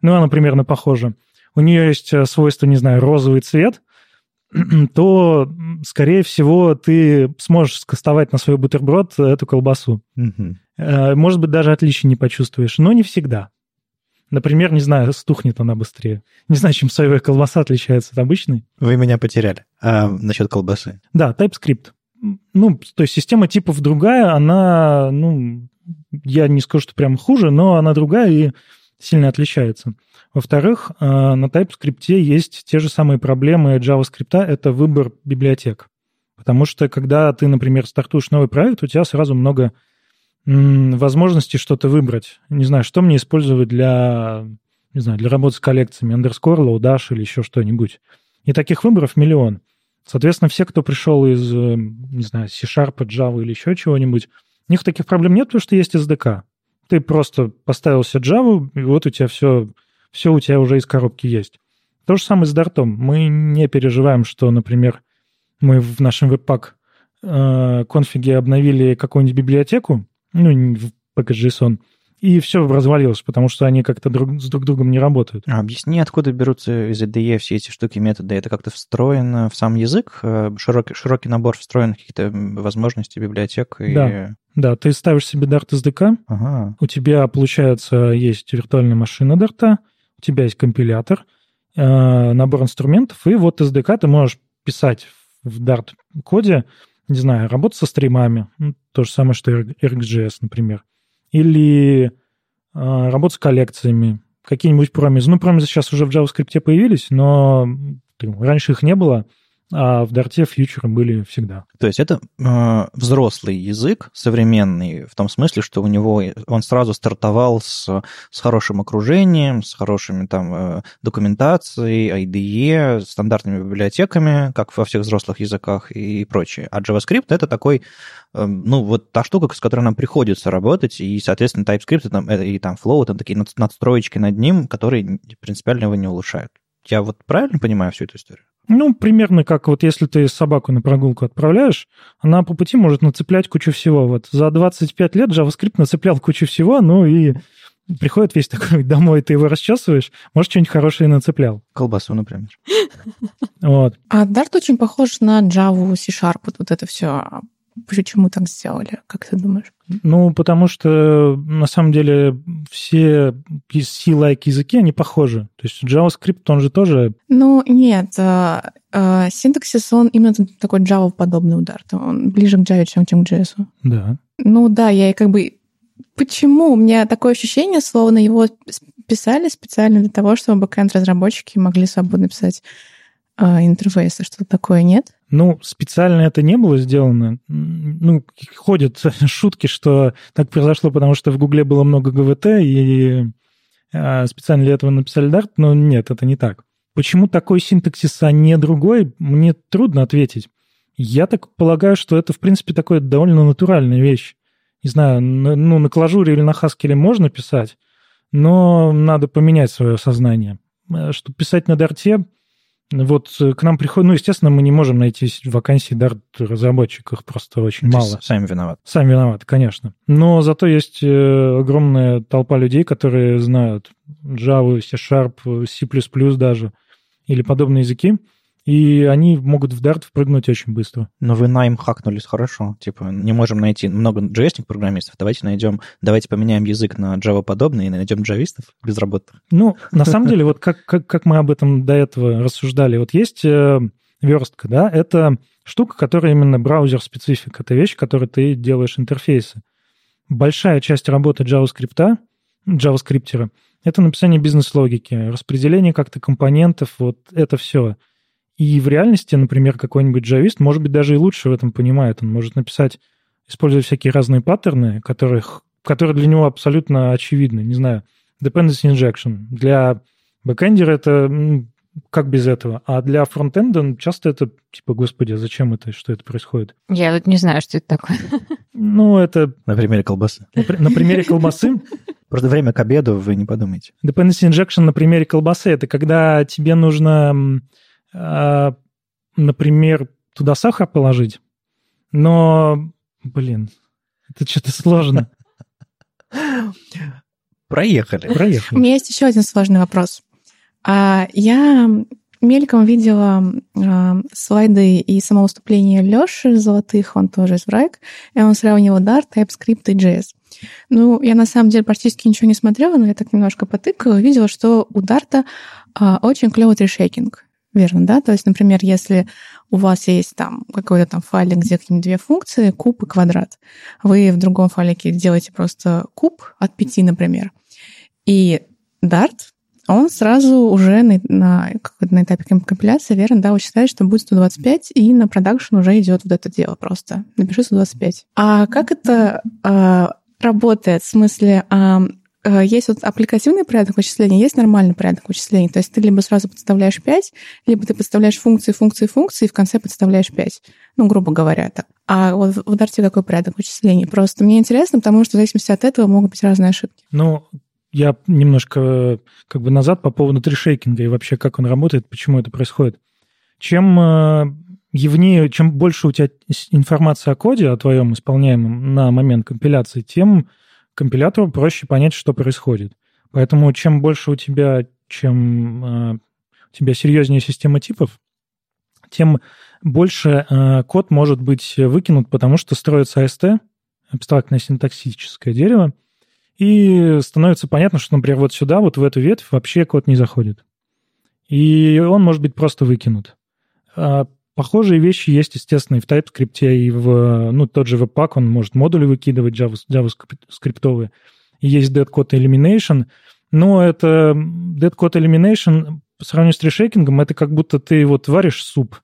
ну, она примерно похожа, у нее есть э, свойство, не знаю, розовый цвет, то, скорее всего, ты сможешь скастовать на свой бутерброд эту колбасу. Э, Может быть, даже отличия не почувствуешь, но не всегда. Например, не знаю, стухнет она быстрее. Не знаю, чем соевая колбаса отличается от обычной. Вы меня потеряли. А насчет колбасы? Да, TypeScript. Ну, то есть система типов другая, она, ну, я не скажу, что прям хуже, но она другая и сильно отличается. Во-вторых, э, на TypeScript есть те же самые проблемы JavaScript, это выбор библиотек. Потому что когда ты, например, стартуешь новый проект, у тебя сразу много возможностей что-то выбрать. Не знаю, что мне использовать для, не знаю, для работы с коллекциями, underscore, lodash или еще что-нибудь. И таких выборов миллион. Соответственно, все, кто пришел из, э, не знаю, C-Sharp, Java или еще чего-нибудь, у них таких проблем нет, потому что есть SDK. Ты просто поставил себе Java, и вот у тебя все, все у тебя уже из коробки есть. То же самое с Dart. Мы не переживаем, что, например, мы в нашем веб-пак э, конфиге обновили какую-нибудь библиотеку, ну, в package.json, и все развалилось, потому что они как-то друг, с друг другом не работают. А объясни, откуда берутся из IDE все эти штуки, методы? Это как-то встроено в сам язык? Э, Широкий, широкий набор встроенных каких-то возможностей библиотек? И... Да. Да, ты ставишь себе Dart SDK, Ага. у тебя, получается, есть виртуальная машина Дарта, у тебя есть компилятор, э, набор инструментов, и вот SDK ты можешь писать в Dart коде, не знаю, работать со стримами, ну, то же самое, что и RxJS, например, или э, работать с коллекциями, какие-нибудь промизы. Ну, промизы сейчас уже в JavaScript появились, но раньше их не было. А в Дарте фьючеры были всегда. То есть это э, взрослый язык, современный, в том смысле, что у него он сразу стартовал с, с хорошим окружением, с хорошими там э, документацией, IDE, стандартными библиотеками, как во всех взрослых языках и прочее. А JavaScript это такой, э, ну, вот та штука, с которой нам приходится работать, и, соответственно, TypeScript там, и там Flow, это такие надстроечки над ним, которые принципиально его не улучшают. Я вот правильно понимаю всю эту историю? Ну, примерно как вот если ты собаку на прогулку отправляешь, она по пути может нацеплять кучу всего. Вот за 25 лет JavaScript нацеплял кучу всего, ну и приходит весь такой домой, ты его расчесываешь, может, что-нибудь хорошее нацеплял. Колбасу, например. Вот. А Dart очень похож на Java, C-Sharp, вот, вот это все. Почему так сделали, как ты думаешь? Ну, потому что, на самом деле, все C-like языки, они похожи. То есть JavaScript, он же тоже... Ну, нет. Э, э, синтаксис, он именно такой Java-подобный удар. Он ближе к Java, чем, чем к JS. Да. Ну да, я как бы... Почему? У меня такое ощущение, словно его писали специально для того, чтобы бэкэнд-разработчики могли свободно писать э, интерфейсы. Что-то такое нет? Ну, специально это не было сделано. Ну, ходят шутки, что так произошло, потому что в Гугле было много ГВТ, и а, специально для этого написали Dart, но нет, это не так. Почему такой синтаксис, а не другой, мне трудно ответить. Я так полагаю, что это, в принципе, такая довольно натуральная вещь. Не знаю, ну, на клажуре или на хаскеле можно писать, но надо поменять свое сознание. Э, Чтобы писать на дарте, вот э, к нам приходит, ну, естественно, мы не можем найти вакансии Dart разработчиков, просто очень То мало. Сами виноваты. Сами виноваты, конечно. Но зато есть э, огромная толпа людей, которые знают Java, C-Sharp, C++ даже, или подобные языки, и они могут в Dart впрыгнуть очень быстро. Но вы найм хакнулись хорошо. Типа, не можем найти много js программистов. Давайте найдем, давайте поменяем язык на Java подобный и найдем джавистов безработных. Ну, на самом деле, вот как, как, как мы об этом до этого рассуждали, вот есть э, верстка, да, это штука, которая именно браузер-специфик. Это вещь, которой ты делаешь интерфейсы. Большая часть работы JavaScript, JavaScript, это написание бизнес-логики, распределение как-то компонентов, вот это все. И в реальности, например, какой-нибудь джавист, может быть, даже и лучше в этом понимает. Он может написать, используя всякие разные паттерны, которых, которые для него абсолютно очевидны. Не знаю, dependency injection. Для бэкэндера это ну, как без этого? А для фронтенда часто это типа, господи, а зачем это, что это происходит? Я вот не знаю, что это такое. Ну, это... На примере колбасы. На, примере колбасы. Просто время к обеду, вы не подумайте. Dependency injection на примере колбасы – это когда тебе нужно например, туда сахар положить, но, блин, это что-то сложно. Проехали. Проехали. У меня есть еще один сложный вопрос. А, я мельком видела э, слайды и самовыступление Лёши Золотых, он тоже из Врайк, и он сравнивал Dart, TypeScript и JS. Ну, я на самом деле практически ничего не смотрела, но я так немножко потыкала, видела, что у э, очень клевый трешейкинг. Верно, да? То есть, например, если у вас есть там какой-то там файлик, где какие-нибудь две функции, куб и квадрат, вы в другом файлике делаете просто куб от пяти, например, и Dart, он сразу уже на, на, на этапе компиляции, верно, да, вычисляет, что будет 125, и на продакшн уже идет вот это дело просто. Напиши 125. А как это э, работает? В смысле, Э, есть вот аппликативный порядок вычисления, есть нормальный порядок вычисления. То есть ты либо сразу подставляешь 5, либо ты подставляешь функции, функции, функции, и в конце подставляешь 5. Ну, грубо говоря, так. А вот в Dart какой порядок вычислений? Просто мне интересно, потому что в зависимости от этого могут быть разные ошибки. Ну, я немножко как бы назад по поводу трешейкинга и вообще как он работает, почему это происходит. Чем э, явнее, чем больше у тебя информации о коде, о твоем исполняемом на момент компиляции, тем компилятору проще понять, что происходит. Поэтому чем больше у тебя, чем э, у тебя серьезнее система типов, тем больше э, код может быть выкинут, потому что строится AST, абстрактное синтаксическое дерево, и становится понятно, что, например, вот сюда, вот в эту ветвь вообще код не заходит. И он может быть просто выкинут. А Похожие вещи есть, естественно, и в TypeScript, и в, ну, тот же Webpack, он может модули выкидывать JavaScript. И есть Dead Code Elimination, но это Dead Code Elimination по сравнению с решейкингом, это как будто ты вот варишь суп,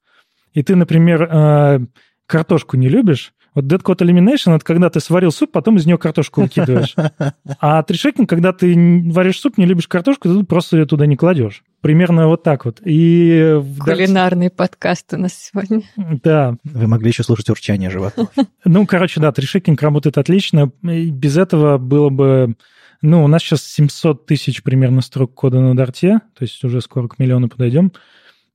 и ты, например, э, картошку не любишь, вот Dead Code Elimination — это когда ты сварил суп, потом из него картошку выкидываешь. А трешекинг, когда ты варишь суп, не любишь картошку, ты просто ее туда не кладешь. Примерно вот так вот. И в Dark- Кулинарный подкаст у нас сегодня. Да. Вы могли еще слушать урчание животных. Ну, короче, да, трешекинг работает отлично. И без этого было бы... Ну, у нас сейчас 700 тысяч примерно строк кода на дарте, то есть уже скоро к миллиону подойдем.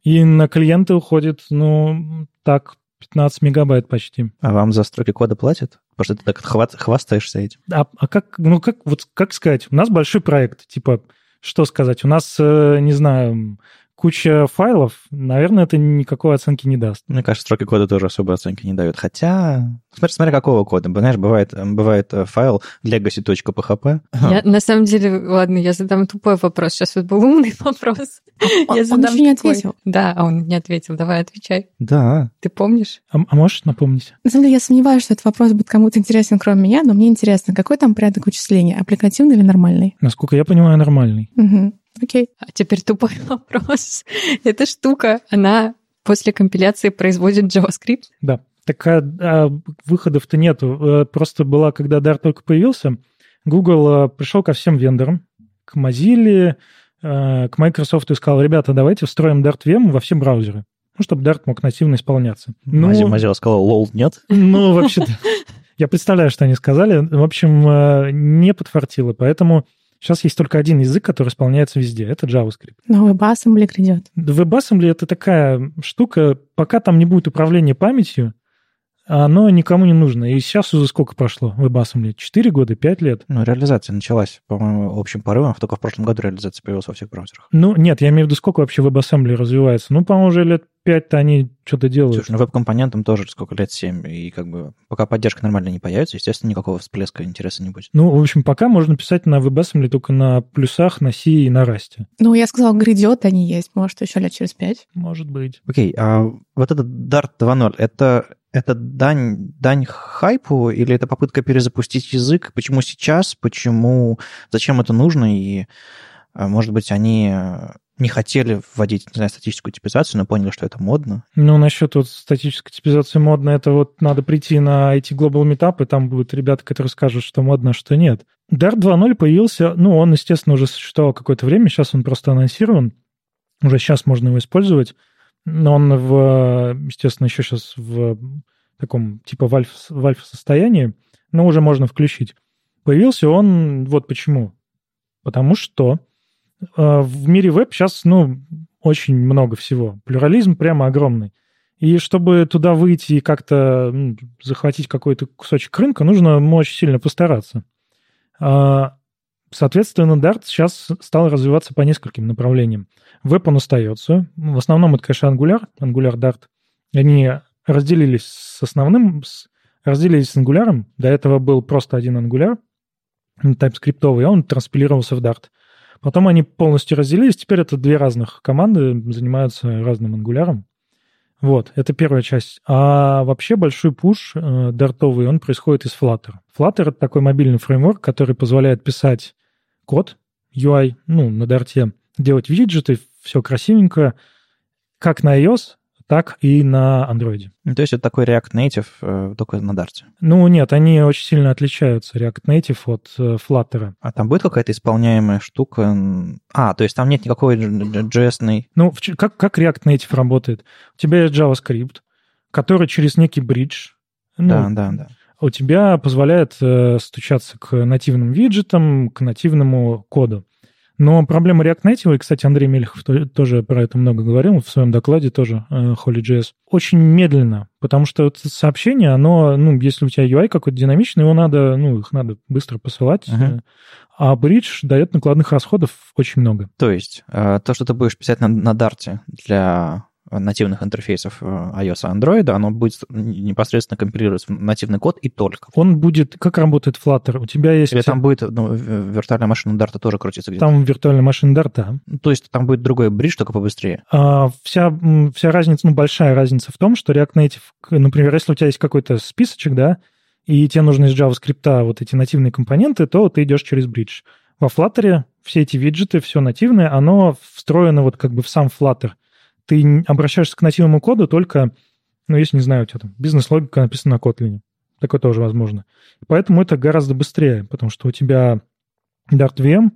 И на клиенты уходит, ну, так, 15 мегабайт почти. А вам за строки кода платят? Потому что ты так хват- хвастаешься этим. А, а как, ну как, вот как сказать, у нас большой проект, типа, что сказать, у нас, э, не знаю, куча файлов, наверное, это никакой оценки не даст. Мне кажется, строки кода тоже особой оценки не дают. Хотя, смотри, смотри какого кода. Знаешь, бывает, бывает э, файл legacy.php. Я, на самом деле, ладно, я задам тупой вопрос. Сейчас вот был умный вопрос. Он- Я он задам еще не ответил. Да, а он не ответил. Давай, отвечай. Да. Ты помнишь? А, а можешь напомнить? На самом деле, я сомневаюсь, что этот вопрос будет кому-то интересен, кроме меня, но мне интересно, какой там порядок вычисления? Аппликативный или нормальный? Насколько я понимаю, нормальный. Мгм. Окей. А теперь тупой вопрос. Эта штука, она после компиляции производит JavaScript? Да. Так а, а выходов-то нету. Э, Просто была, когда Dart только появился, Google э, пришел ко всем вендорам, к Mozilla, э, к Microsoft и сказал, ребята, давайте встроим Dart VM во все браузеры, ну, чтобы Dart мог нативно исполняться. Ну, Мази- Mozilla сказал, лол, нет. Ну, вообще-то, я представляю, что они сказали. В общем, не подфартило, поэтому сейчас есть только один язык, который исполняется везде. Это JavaScript. Новый WebAssembly грядет. WebAssembly — это такая штука, пока там не будет управления памятью, оно никому не нужно. И сейчас уже сколько прошло WebAssembly? Четыре года, пять лет? Ну, реализация началась, по-моему, общим порывом. Только в прошлом году реализация появилась во всех браузерах. Ну, нет, я имею в виду, сколько вообще WebAssembly развивается. Ну, по-моему, уже лет пять-то они что-то делают. Слушай, ну веб-компонентам тоже сколько лет, 7. И как бы пока поддержка нормально не появится, естественно, никакого всплеска интереса не будет. Ну, в общем, пока можно писать на WebAssembly только на плюсах, на C и на Rust. Ну, я сказала, грядет, они есть. Может, еще лет через пять. Может быть. Окей, а вот этот Dart 2.0, это, это дань, дань хайпу или это попытка перезапустить язык? Почему сейчас? Почему? Зачем это нужно? И, а, может быть, они э, не хотели вводить, не знаю, статическую типизацию, но поняли, что это модно. Ну, насчет вот статической типизации модно, это вот надо прийти на IT Global Meetup, и там будут ребята, которые скажут, что модно, а что нет. Dart 2.0 появился, ну, он, естественно, уже существовал какое-то время, сейчас он просто анонсирован, уже сейчас можно его использовать, но он, в, естественно, еще сейчас в таком типа Valve, Valve состоянии, но уже можно включить. Появился он вот почему. Потому что э, в мире веб сейчас, ну, очень много всего. Плюрализм прямо огромный. И чтобы туда выйти и как-то захватить какой-то кусочек рынка, нужно ну, очень сильно постараться. А, Соответственно, Dart сейчас стал развиваться по нескольким направлениям. Веб он остается. В основном это, конечно, Angular, Angular Dart. Они разделились с основным, с, разделились с Angular. До этого был просто один Angular, TypeScript, и он транспилировался в Dart. Потом они полностью разделились. Теперь это две разных команды, занимаются разным ангуляром. Вот, это первая часть. А вообще большой пуш э, дартовый, он происходит из Flutter. Flutter — это такой мобильный фреймворк, который позволяет писать код, UI, ну, на дарте, делать виджеты, все красивенько, как на iOS, так и на Android. Ну, то есть это такой React Native, э, только на Dart. Ну, нет, они очень сильно отличаются, React Native от э, Flutter. А там будет какая-то исполняемая штука? А, то есть там нет никакой JS-ной... Ну, в ч- как, как React Native работает? У тебя есть JavaScript, который через некий бридж, ну, Да, да, да. У тебя позволяет э, стучаться к нативным виджетам, к нативному коду. Но проблема React Native, и, кстати, Андрей Мельхов то- тоже про это много говорил в своем докладе тоже, э, Holy.js, очень медленно, потому что это сообщение, оно, ну, если у тебя UI какой-то динамичный, его надо, ну, их надо быстро посылать, э, а бридж дает накладных расходов очень много. То есть то, что ты будешь писать на, на Dart для нативных интерфейсов э, iOS и Android, оно будет непосредственно компилировать в нативный код и только. Он будет... Как работает Flutter? У тебя есть... Или там будет ну, виртуальная машина Dart тоже крутится где-то. Там виртуальная машина дарта. То есть там будет другой бридж, только побыстрее. А, вся, вся разница, ну, большая разница в том, что React Native, например, если у тебя есть какой-то списочек, да, и тебе нужно из JavaScript вот эти нативные компоненты, то ты идешь через бридж. Во Flutter все эти виджеты, все нативное, оно встроено вот как бы в сам Flutter. Ты обращаешься к нативному коду только ну, если, не знаю, у тебя там бизнес-логика написана на Kotlin. Такое тоже возможно. Поэтому это гораздо быстрее, потому что у тебя Dart VM,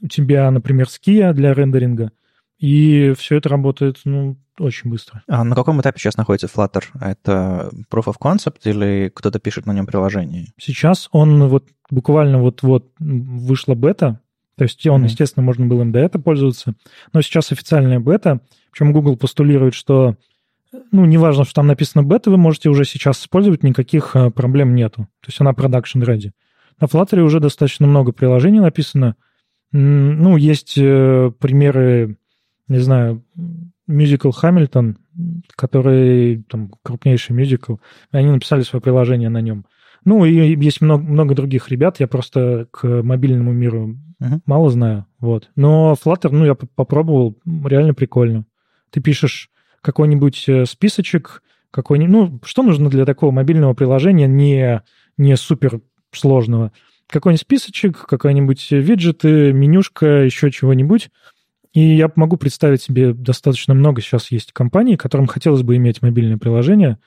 у тебя, например, Skia для рендеринга, и все это работает, ну, очень быстро. А на каком этапе сейчас находится Flutter? Это Proof of Concept или кто-то пишет на нем приложение? Сейчас он вот буквально вот-вот вышла бета, то есть он, mm-hmm. естественно, можно было им до этого пользоваться, но сейчас официальная бета, причем Google постулирует, что ну, неважно, что там написано бета, вы можете уже сейчас использовать, никаких а, проблем нету. То есть она production ready. На Flutter уже достаточно много приложений написано. Ну, есть э, примеры, не знаю, мюзикл Хамильтон, который там крупнейший мюзикл, они написали свое приложение на нем. Ну, и есть много, много других ребят, я просто к мобильному миру uh-huh. мало знаю, вот. Но Flutter, ну, я попробовал, реально прикольно. Ты пишешь какой-нибудь э, списочек, какой-нибудь... Ну, что нужно для такого мобильного приложения не, не супер сложного? Какой-нибудь списочек, какой-нибудь виджеты, менюшка, еще чего-нибудь. И я могу представить себе достаточно много сейчас есть компаний, которым хотелось бы иметь мобильное приложение,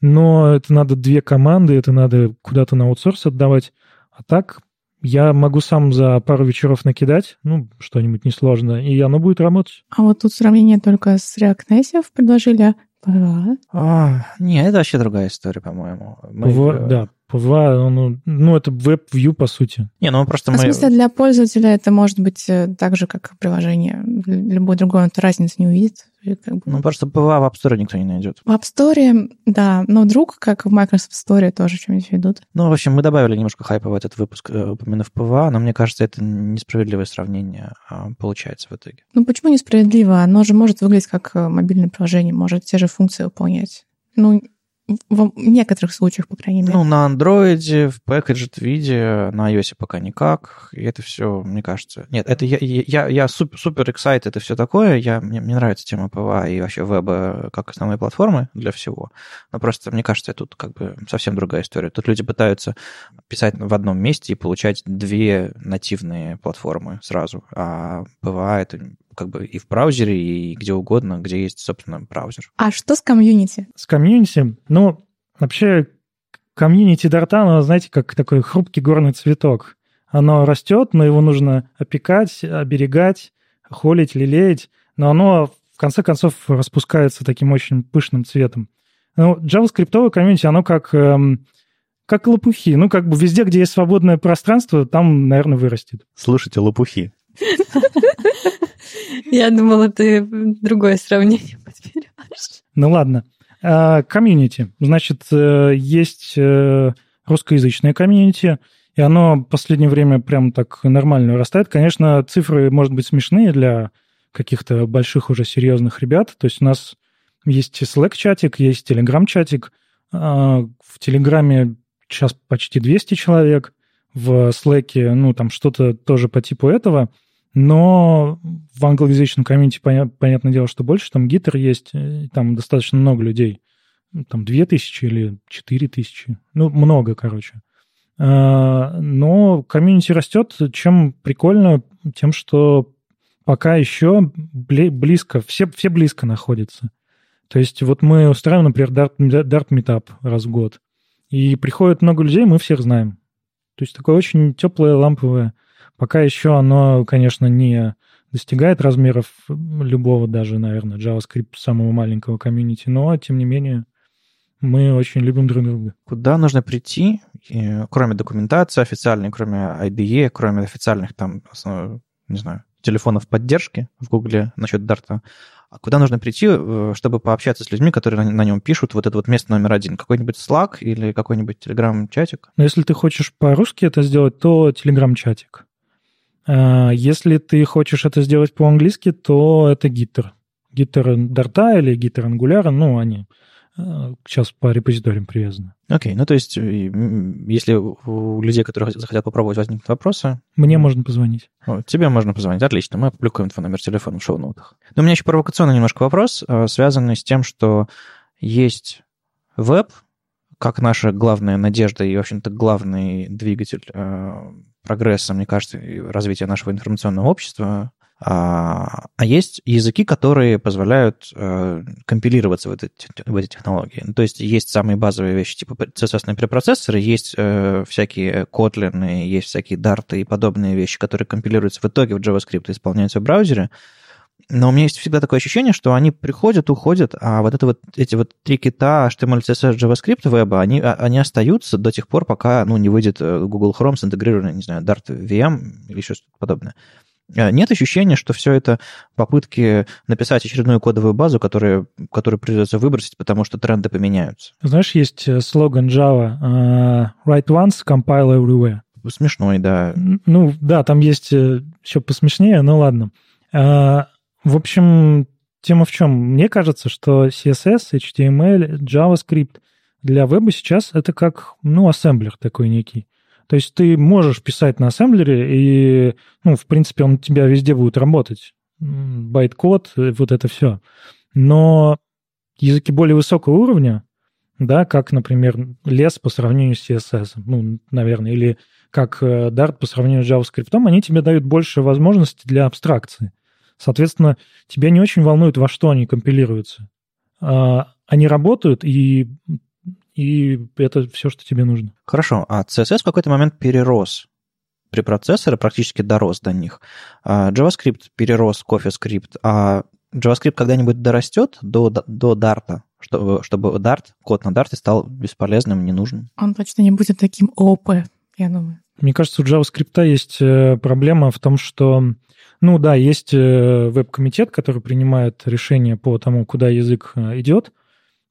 но это надо две команды, это надо куда-то на аутсорс отдавать. А так я могу сам за пару вечеров накидать, ну, что-нибудь несложно, и оно будет работать. А вот тут сравнение только с React Native предложили, PWA? А, не, это вообще другая история, по-моему. Мы... PWA, да, PWA, ну, ну, это веб-вью, по сути. Не, ну просто а мы... В смысле, для пользователя это может быть э, так же, как приложение. Любой другой он разницы не увидит. Как бы... Ну, просто PWA в App Store никто не найдет. В App Store, да, но вдруг, как в Microsoft Store, тоже что-нибудь введут. Ну, в общем, мы добавили немножко хайпа в этот выпуск, э, упомянув PWA, но мне кажется, это несправедливое сравнение а, получается в итоге. Ну, почему несправедливо? Оно же может выглядеть как э, мобильное приложение, может те же функции выполнять. Ну, в некоторых случаях, по крайней мере. Ну, на андроиде, в packaged виде, на iOS пока никак. И это все, мне кажется... Нет, это я, я, я super, super excited это все такое. Я, мне, мне нравится тема PWA и вообще веба как основной платформы для всего. Но просто, мне кажется, тут как бы совсем другая история. Тут люди пытаются писать в одном месте и получать две нативные платформы сразу. А ПВА — это как бы и в браузере, и где угодно, где есть, собственно, браузер. А что с комьюнити? С комьюнити? Ну, вообще, комьюнити Dart а, оно, знаете, как такой хрупкий горный цветок. Оно растет, но его нужно опекать, оберегать, холить, лелеять, но оно в конце концов распускается таким очень пышным цветом. Ну, JavaScript комьюнити, оно как, эм, как лопухи. Ну, как бы везде, где есть свободное пространство, там, наверное, вырастет. Слушайте, лопухи. Я думала, ты другое сравнение подберешь. Ну ладно. А, комьюнити. Значит, э, есть э, русскоязычное комьюнити, и оно в последнее время прям так нормально растает. Конечно, цифры, может быть, смешные для каких-то больших уже серьезных ребят. То есть у нас есть Slack-чатик, есть Telegram-чатик. А, в Телеграме сейчас почти 200 человек. В Slack, ну, там что-то тоже по типу этого – но в англоязычном комьюнити, понятное дело, что больше. Там гитар есть, э, там достаточно много людей. Ну, там две тысячи или четыре тысячи. Ну, много, короче. А, но комьюнити растет. Чем прикольно? Тем, что пока еще близко, все, все близко находятся. То есть вот мы устраиваем, например, Dart Meetup раз в год. И приходит много людей, мы всех знаем. То есть такое очень теплое, ламповое Пока еще оно, конечно, не достигает размеров любого даже, наверное, JavaScript самого маленького комьюнити, но, тем не менее, мы очень любим друг друга. Куда нужно прийти, кроме документации официальной, кроме IDE, кроме официальных там, не знаю, телефонов поддержки в Гугле насчет Дарта, куда нужно прийти, э, чтобы пообщаться с людьми, которые на, нем пишут вот это вот место номер один? Какой-нибудь Slack или какой-нибудь Telegram-чатик? Но если ты хочешь по-русски это сделать, то Telegram-чатик. А, если ты хочешь это сделать по-английски, то это гиттер. Гиттер Дарта или гиттер Angular, ну, они а, сейчас по репозиториям привязаны. Окей, okay, ну то есть, если у людей, которые захотят попробовать, возникнут вопросы... Мне можно позвонить. О, тебе можно позвонить, отлично, мы опубликуем твой номер телефона в шоу-ноутах. Но у меня еще провокационный немножко вопрос, а, связанный с тем, что есть веб, как наша главная надежда и, в общем-то, главный двигатель прогресса, мне кажется, развития нашего информационного общества, А, а есть языки, которые позволяют э, компилироваться в, эти, в эти технологии. Ну, то есть есть самые базовые вещи, типа CSS препроцессоры, есть э, всякие Kotlin, есть всякие Dart и подобные вещи, которые компилируются в итоге в JavaScript и исполняются в браузере. Но у меня есть всегда такое ощущение, что они приходят, уходят, а вот это вот эти вот три кита HTML, CSS, JavaScript веба, они, а, они остаются до тех пор, пока ну, не выйдет э, Google Chrome с интегрированной, не знаю, Dart VM или еще что-то подобное. А, нет ощущения, что все это попытки написать очередную кодовую базу, которую, которую придется выбросить, потому что тренды поменяются. Знаешь, есть э, слоган Java uh, «Write once, compile everywhere». Смешной, да. Ну, да, там есть еще посмешнее, но ладно. Uh, в общем, тема в чем? Мне кажется, что CSS, HTML, JavaScript для веба сейчас это как, ну, ассемблер такой некий. То есть ты можешь писать на ассемблере, и, ну, в принципе, он у тебя везде будет работать. Байт-код, вот это все. Но языки более высокого уровня, да, как, например, лес по сравнению с CSS, ну, наверное, или как э, Dart по сравнению с JavaScript, они тебе дают больше возможностей для абстракции. Соответственно, тебя не очень волнует, во что они компилируются. А, они работают, и, и это все, что тебе нужно. Хорошо, а CSS в какой-то момент перерос препроцессоры, практически дорос до них. А JavaScript перерос CoffeeScript, а JavaScript когда-нибудь дорастет до, до Dart, чтобы, чтобы Dart, код на Dart стал бесполезным, ненужным? Он точно не будет таким ОП, я думаю. Мне кажется, у JavaScript есть э, проблема в том, что ну да, есть э, веб-комитет, который принимает решение по тому, куда язык э, идет,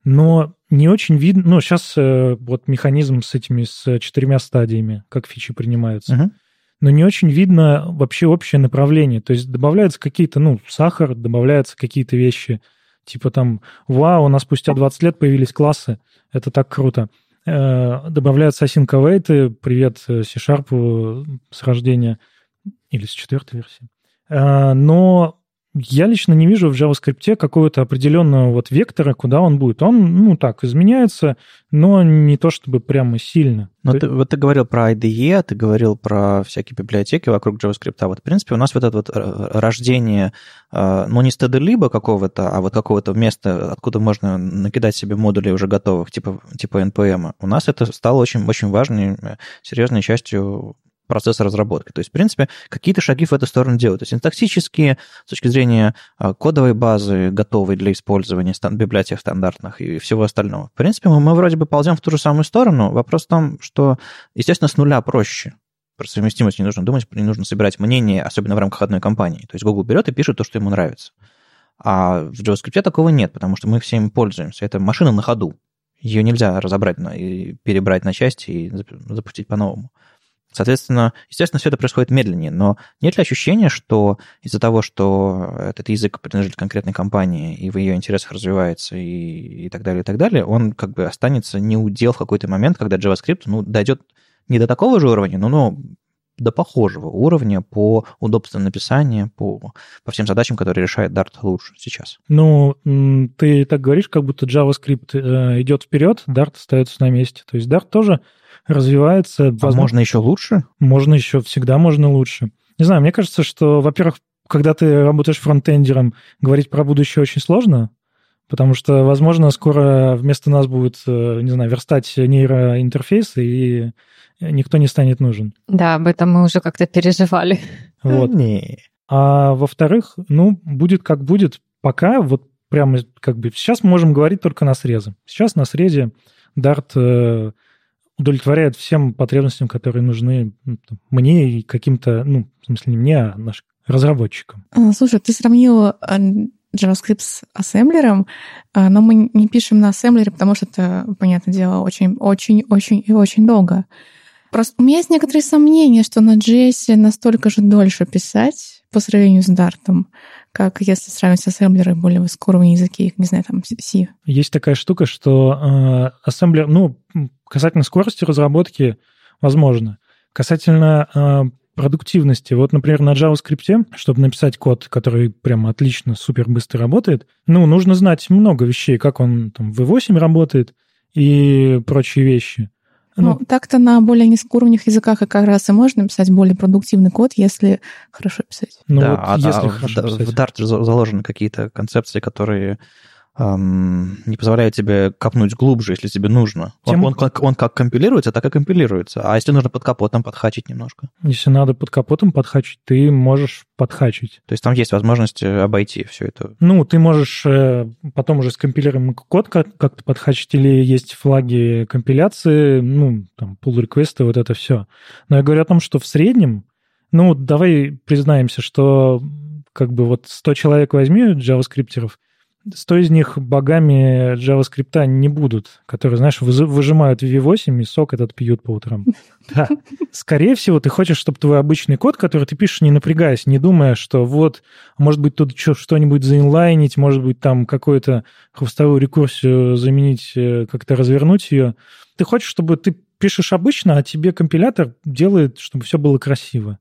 но не очень видно... Ну, сейчас э, вот механизм с этими, с четырьмя стадиями, как фичи принимаются. Uh-huh. Но не очень видно вообще общее направление. То есть добавляются какие-то, ну, сахар, добавляются какие-то вещи, типа там, вау, у нас спустя 20 лет появились классы, это так круто. Добавляются async await, привет C-Sharp с рождения, или с четвертой версии. Э, но я лично не вижу в JavaScript какого-то определенного вот вектора, куда он будет. Он, ну, так, изменяется, но не то чтобы прямо сильно. Но ты, вот ты говорил про IDE, ты говорил про всякие библиотеки вокруг JavaScript. А вот, в принципе, у нас вот это вот э, рождение, э, ну, не стеда-либо какого-то, а вот какого-то места, откуда можно накидать себе модули уже готовых, типа, типа NPM. У нас это стало очень, очень важной, серьезной частью процесса разработки. То есть, в принципе, какие-то шаги в эту сторону делают. То есть синтаксические, с точки зрения а, кодовой базы, готовой для использования библиотек стандартных и всего остального. В принципе, мы, мы вроде бы ползем в ту же самую сторону. Вопрос в том, что, естественно, с нуля проще. Про совместимость не нужно думать, не нужно собирать мнение, особенно в рамках одной компании. То есть Google берет и пишет то, что ему нравится. А в JavaScript такого нет, потому что мы всем пользуемся. Это машина на ходу. Ее нельзя разобрать и перебрать на части и запустить по-новому. Соответственно, естественно, все это происходит медленнее, но нет ли ощущения, что из-за того, что этот язык принадлежит конкретной компании и в ее интересах развивается и, и так далее, и так далее, он как бы останется не удел в какой-то момент, когда JavaScript ну, дойдет не до такого же уровня, но, но до похожего уровня по удобству написания, по, по всем задачам, которые решает Dart лучше сейчас. Ну, ты так говоришь, как будто JavaScript э, идет вперед, Dart остается на месте. То есть Dart тоже развивается. А возможно, можно еще лучше? Можно еще, всегда можно лучше. Не знаю, мне кажется, что, во-первых, когда ты работаешь фронтендером, говорить про будущее очень сложно, потому что, возможно, скоро вместо нас будет, э, не знаю, верстать нейроинтерфейсы, и никто не станет нужен. Да, об этом мы уже как-то переживали. Вот. Не. А во-вторых, ну, будет как будет. Пока вот прямо как бы сейчас мы можем говорить только на срезе. Сейчас на срезе Dart э, удовлетворяет всем потребностям, которые нужны ну, мне и каким-то, ну, в смысле не мне, а нашим разработчикам. А, слушай, ты сравнил а, JavaScript с ассемблером, а, но мы не пишем на ассемблере, потому что это, понятное дело, очень-очень-очень и очень долго. Просто у меня есть некоторые сомнения, что на JS настолько же дольше писать по сравнению с Dart, как если сравнивать с ассемблером более высокоуровневые языки, не знаю, там C. Есть такая штука, что э, ассемблер, ну, касательно скорости разработки, возможно. Касательно э, продуктивности. Вот, например, на JavaScript, чтобы написать код, который прямо отлично, супер быстро работает, ну, нужно знать много вещей, как он там в V8 работает и прочие вещи. Ну, ну так-то на более низкоуровневых языках и как раз и можно писать более продуктивный код, если хорошо писать. Ну, да, вот а, если а хорошо в, писать. в Dart заложены какие-то концепции, которые эм, не позволяет тебе копнуть глубже, если тебе нужно. Тем... Он, он, он как компилируется, так и компилируется. А если нужно под капотом подхачить немножко? Если надо под капотом подхачить, ты можешь подхачить. То есть там есть возможность э, обойти все это? Ну, ты можешь э, потом уже скомпилируемый код как-то подхачить, или есть флаги компиляции, ну, там, pull реквесты вот это все. Но я говорю о том, что в среднем, ну, давай признаемся, что как бы вот 100 человек возьми джаваскриптеров, 100 из них богами JavaScript не будут, которые, знаешь, выжимают V8 и сок этот пьют по утрам. Да. Скорее всего, ты хочешь, чтобы твой обычный код, который ты пишешь, не напрягаясь, не думая, что вот, может быть, тут что-нибудь заинлайнить, может быть, там какую-то хвостовую рекурсию заменить, э, как-то развернуть ее. Ты хочешь, чтобы ты пишешь обычно, а тебе компилятор делает, чтобы все было красиво.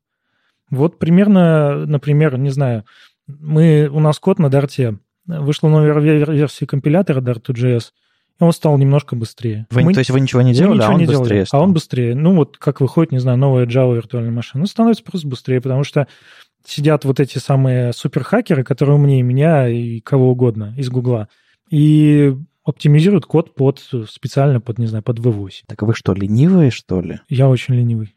Вот примерно, например, не знаю, мы, у нас код на Дарте, вышла новая версия компилятора Dart2JS, и он стал немножко быстрее. Вы, мы, то есть вы ничего не делали, ничего а он не быстрее делали, стал. А он быстрее. Ну вот как выходит, не знаю, новая Java виртуальная машина, ну становится просто быстрее, потому что сидят вот эти самые суперхакеры, которые умнее меня и кого угодно из Гугла, и оптимизируют код под специально под, не знаю, под V8. Так вы что, ленивые, что ли? Я очень ленивый.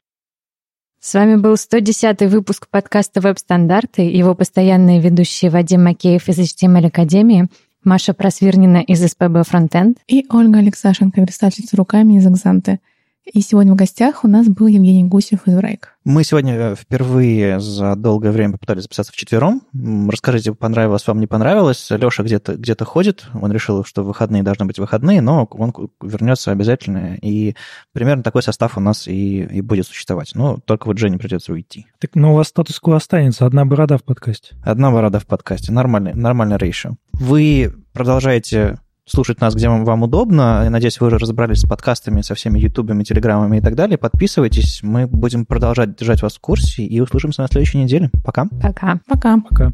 С вами был 110 выпуск подкаста «Веб-стандарты», его постоянные ведущие Вадим Макеев из HTML Академии, Маша Просвирнина из СПБ Фронтенд и Ольга Алексашенко, верстальщица руками из «Экзанты». И сегодня в гостях у нас был Евгений Гусев из Райк. Мы сегодня э, впервые за долгое время попытались записаться вчетвером. Расскажите, понравилось вам, не понравилось. Леша где-то где ходит. Он решил, что выходные должны быть выходные, но он вернется обязательно. И примерно такой состав у нас и, и будет существовать. Но только вот Жене придется уйти. Так, но у вас статус-кво останется. Одна борода в подкасте. Одна борода в подкасте. Нормальный, нормальный рейшо. Вы продолжаете слушать нас, где вам удобно. Я надеюсь, вы уже разобрались с подкастами, со всеми ютубами, телеграмами и так далее. Подписывайтесь, мы будем продолжать держать вас в курсе и услышимся на следующей неделе. Пока. Пока. Пока. Пока.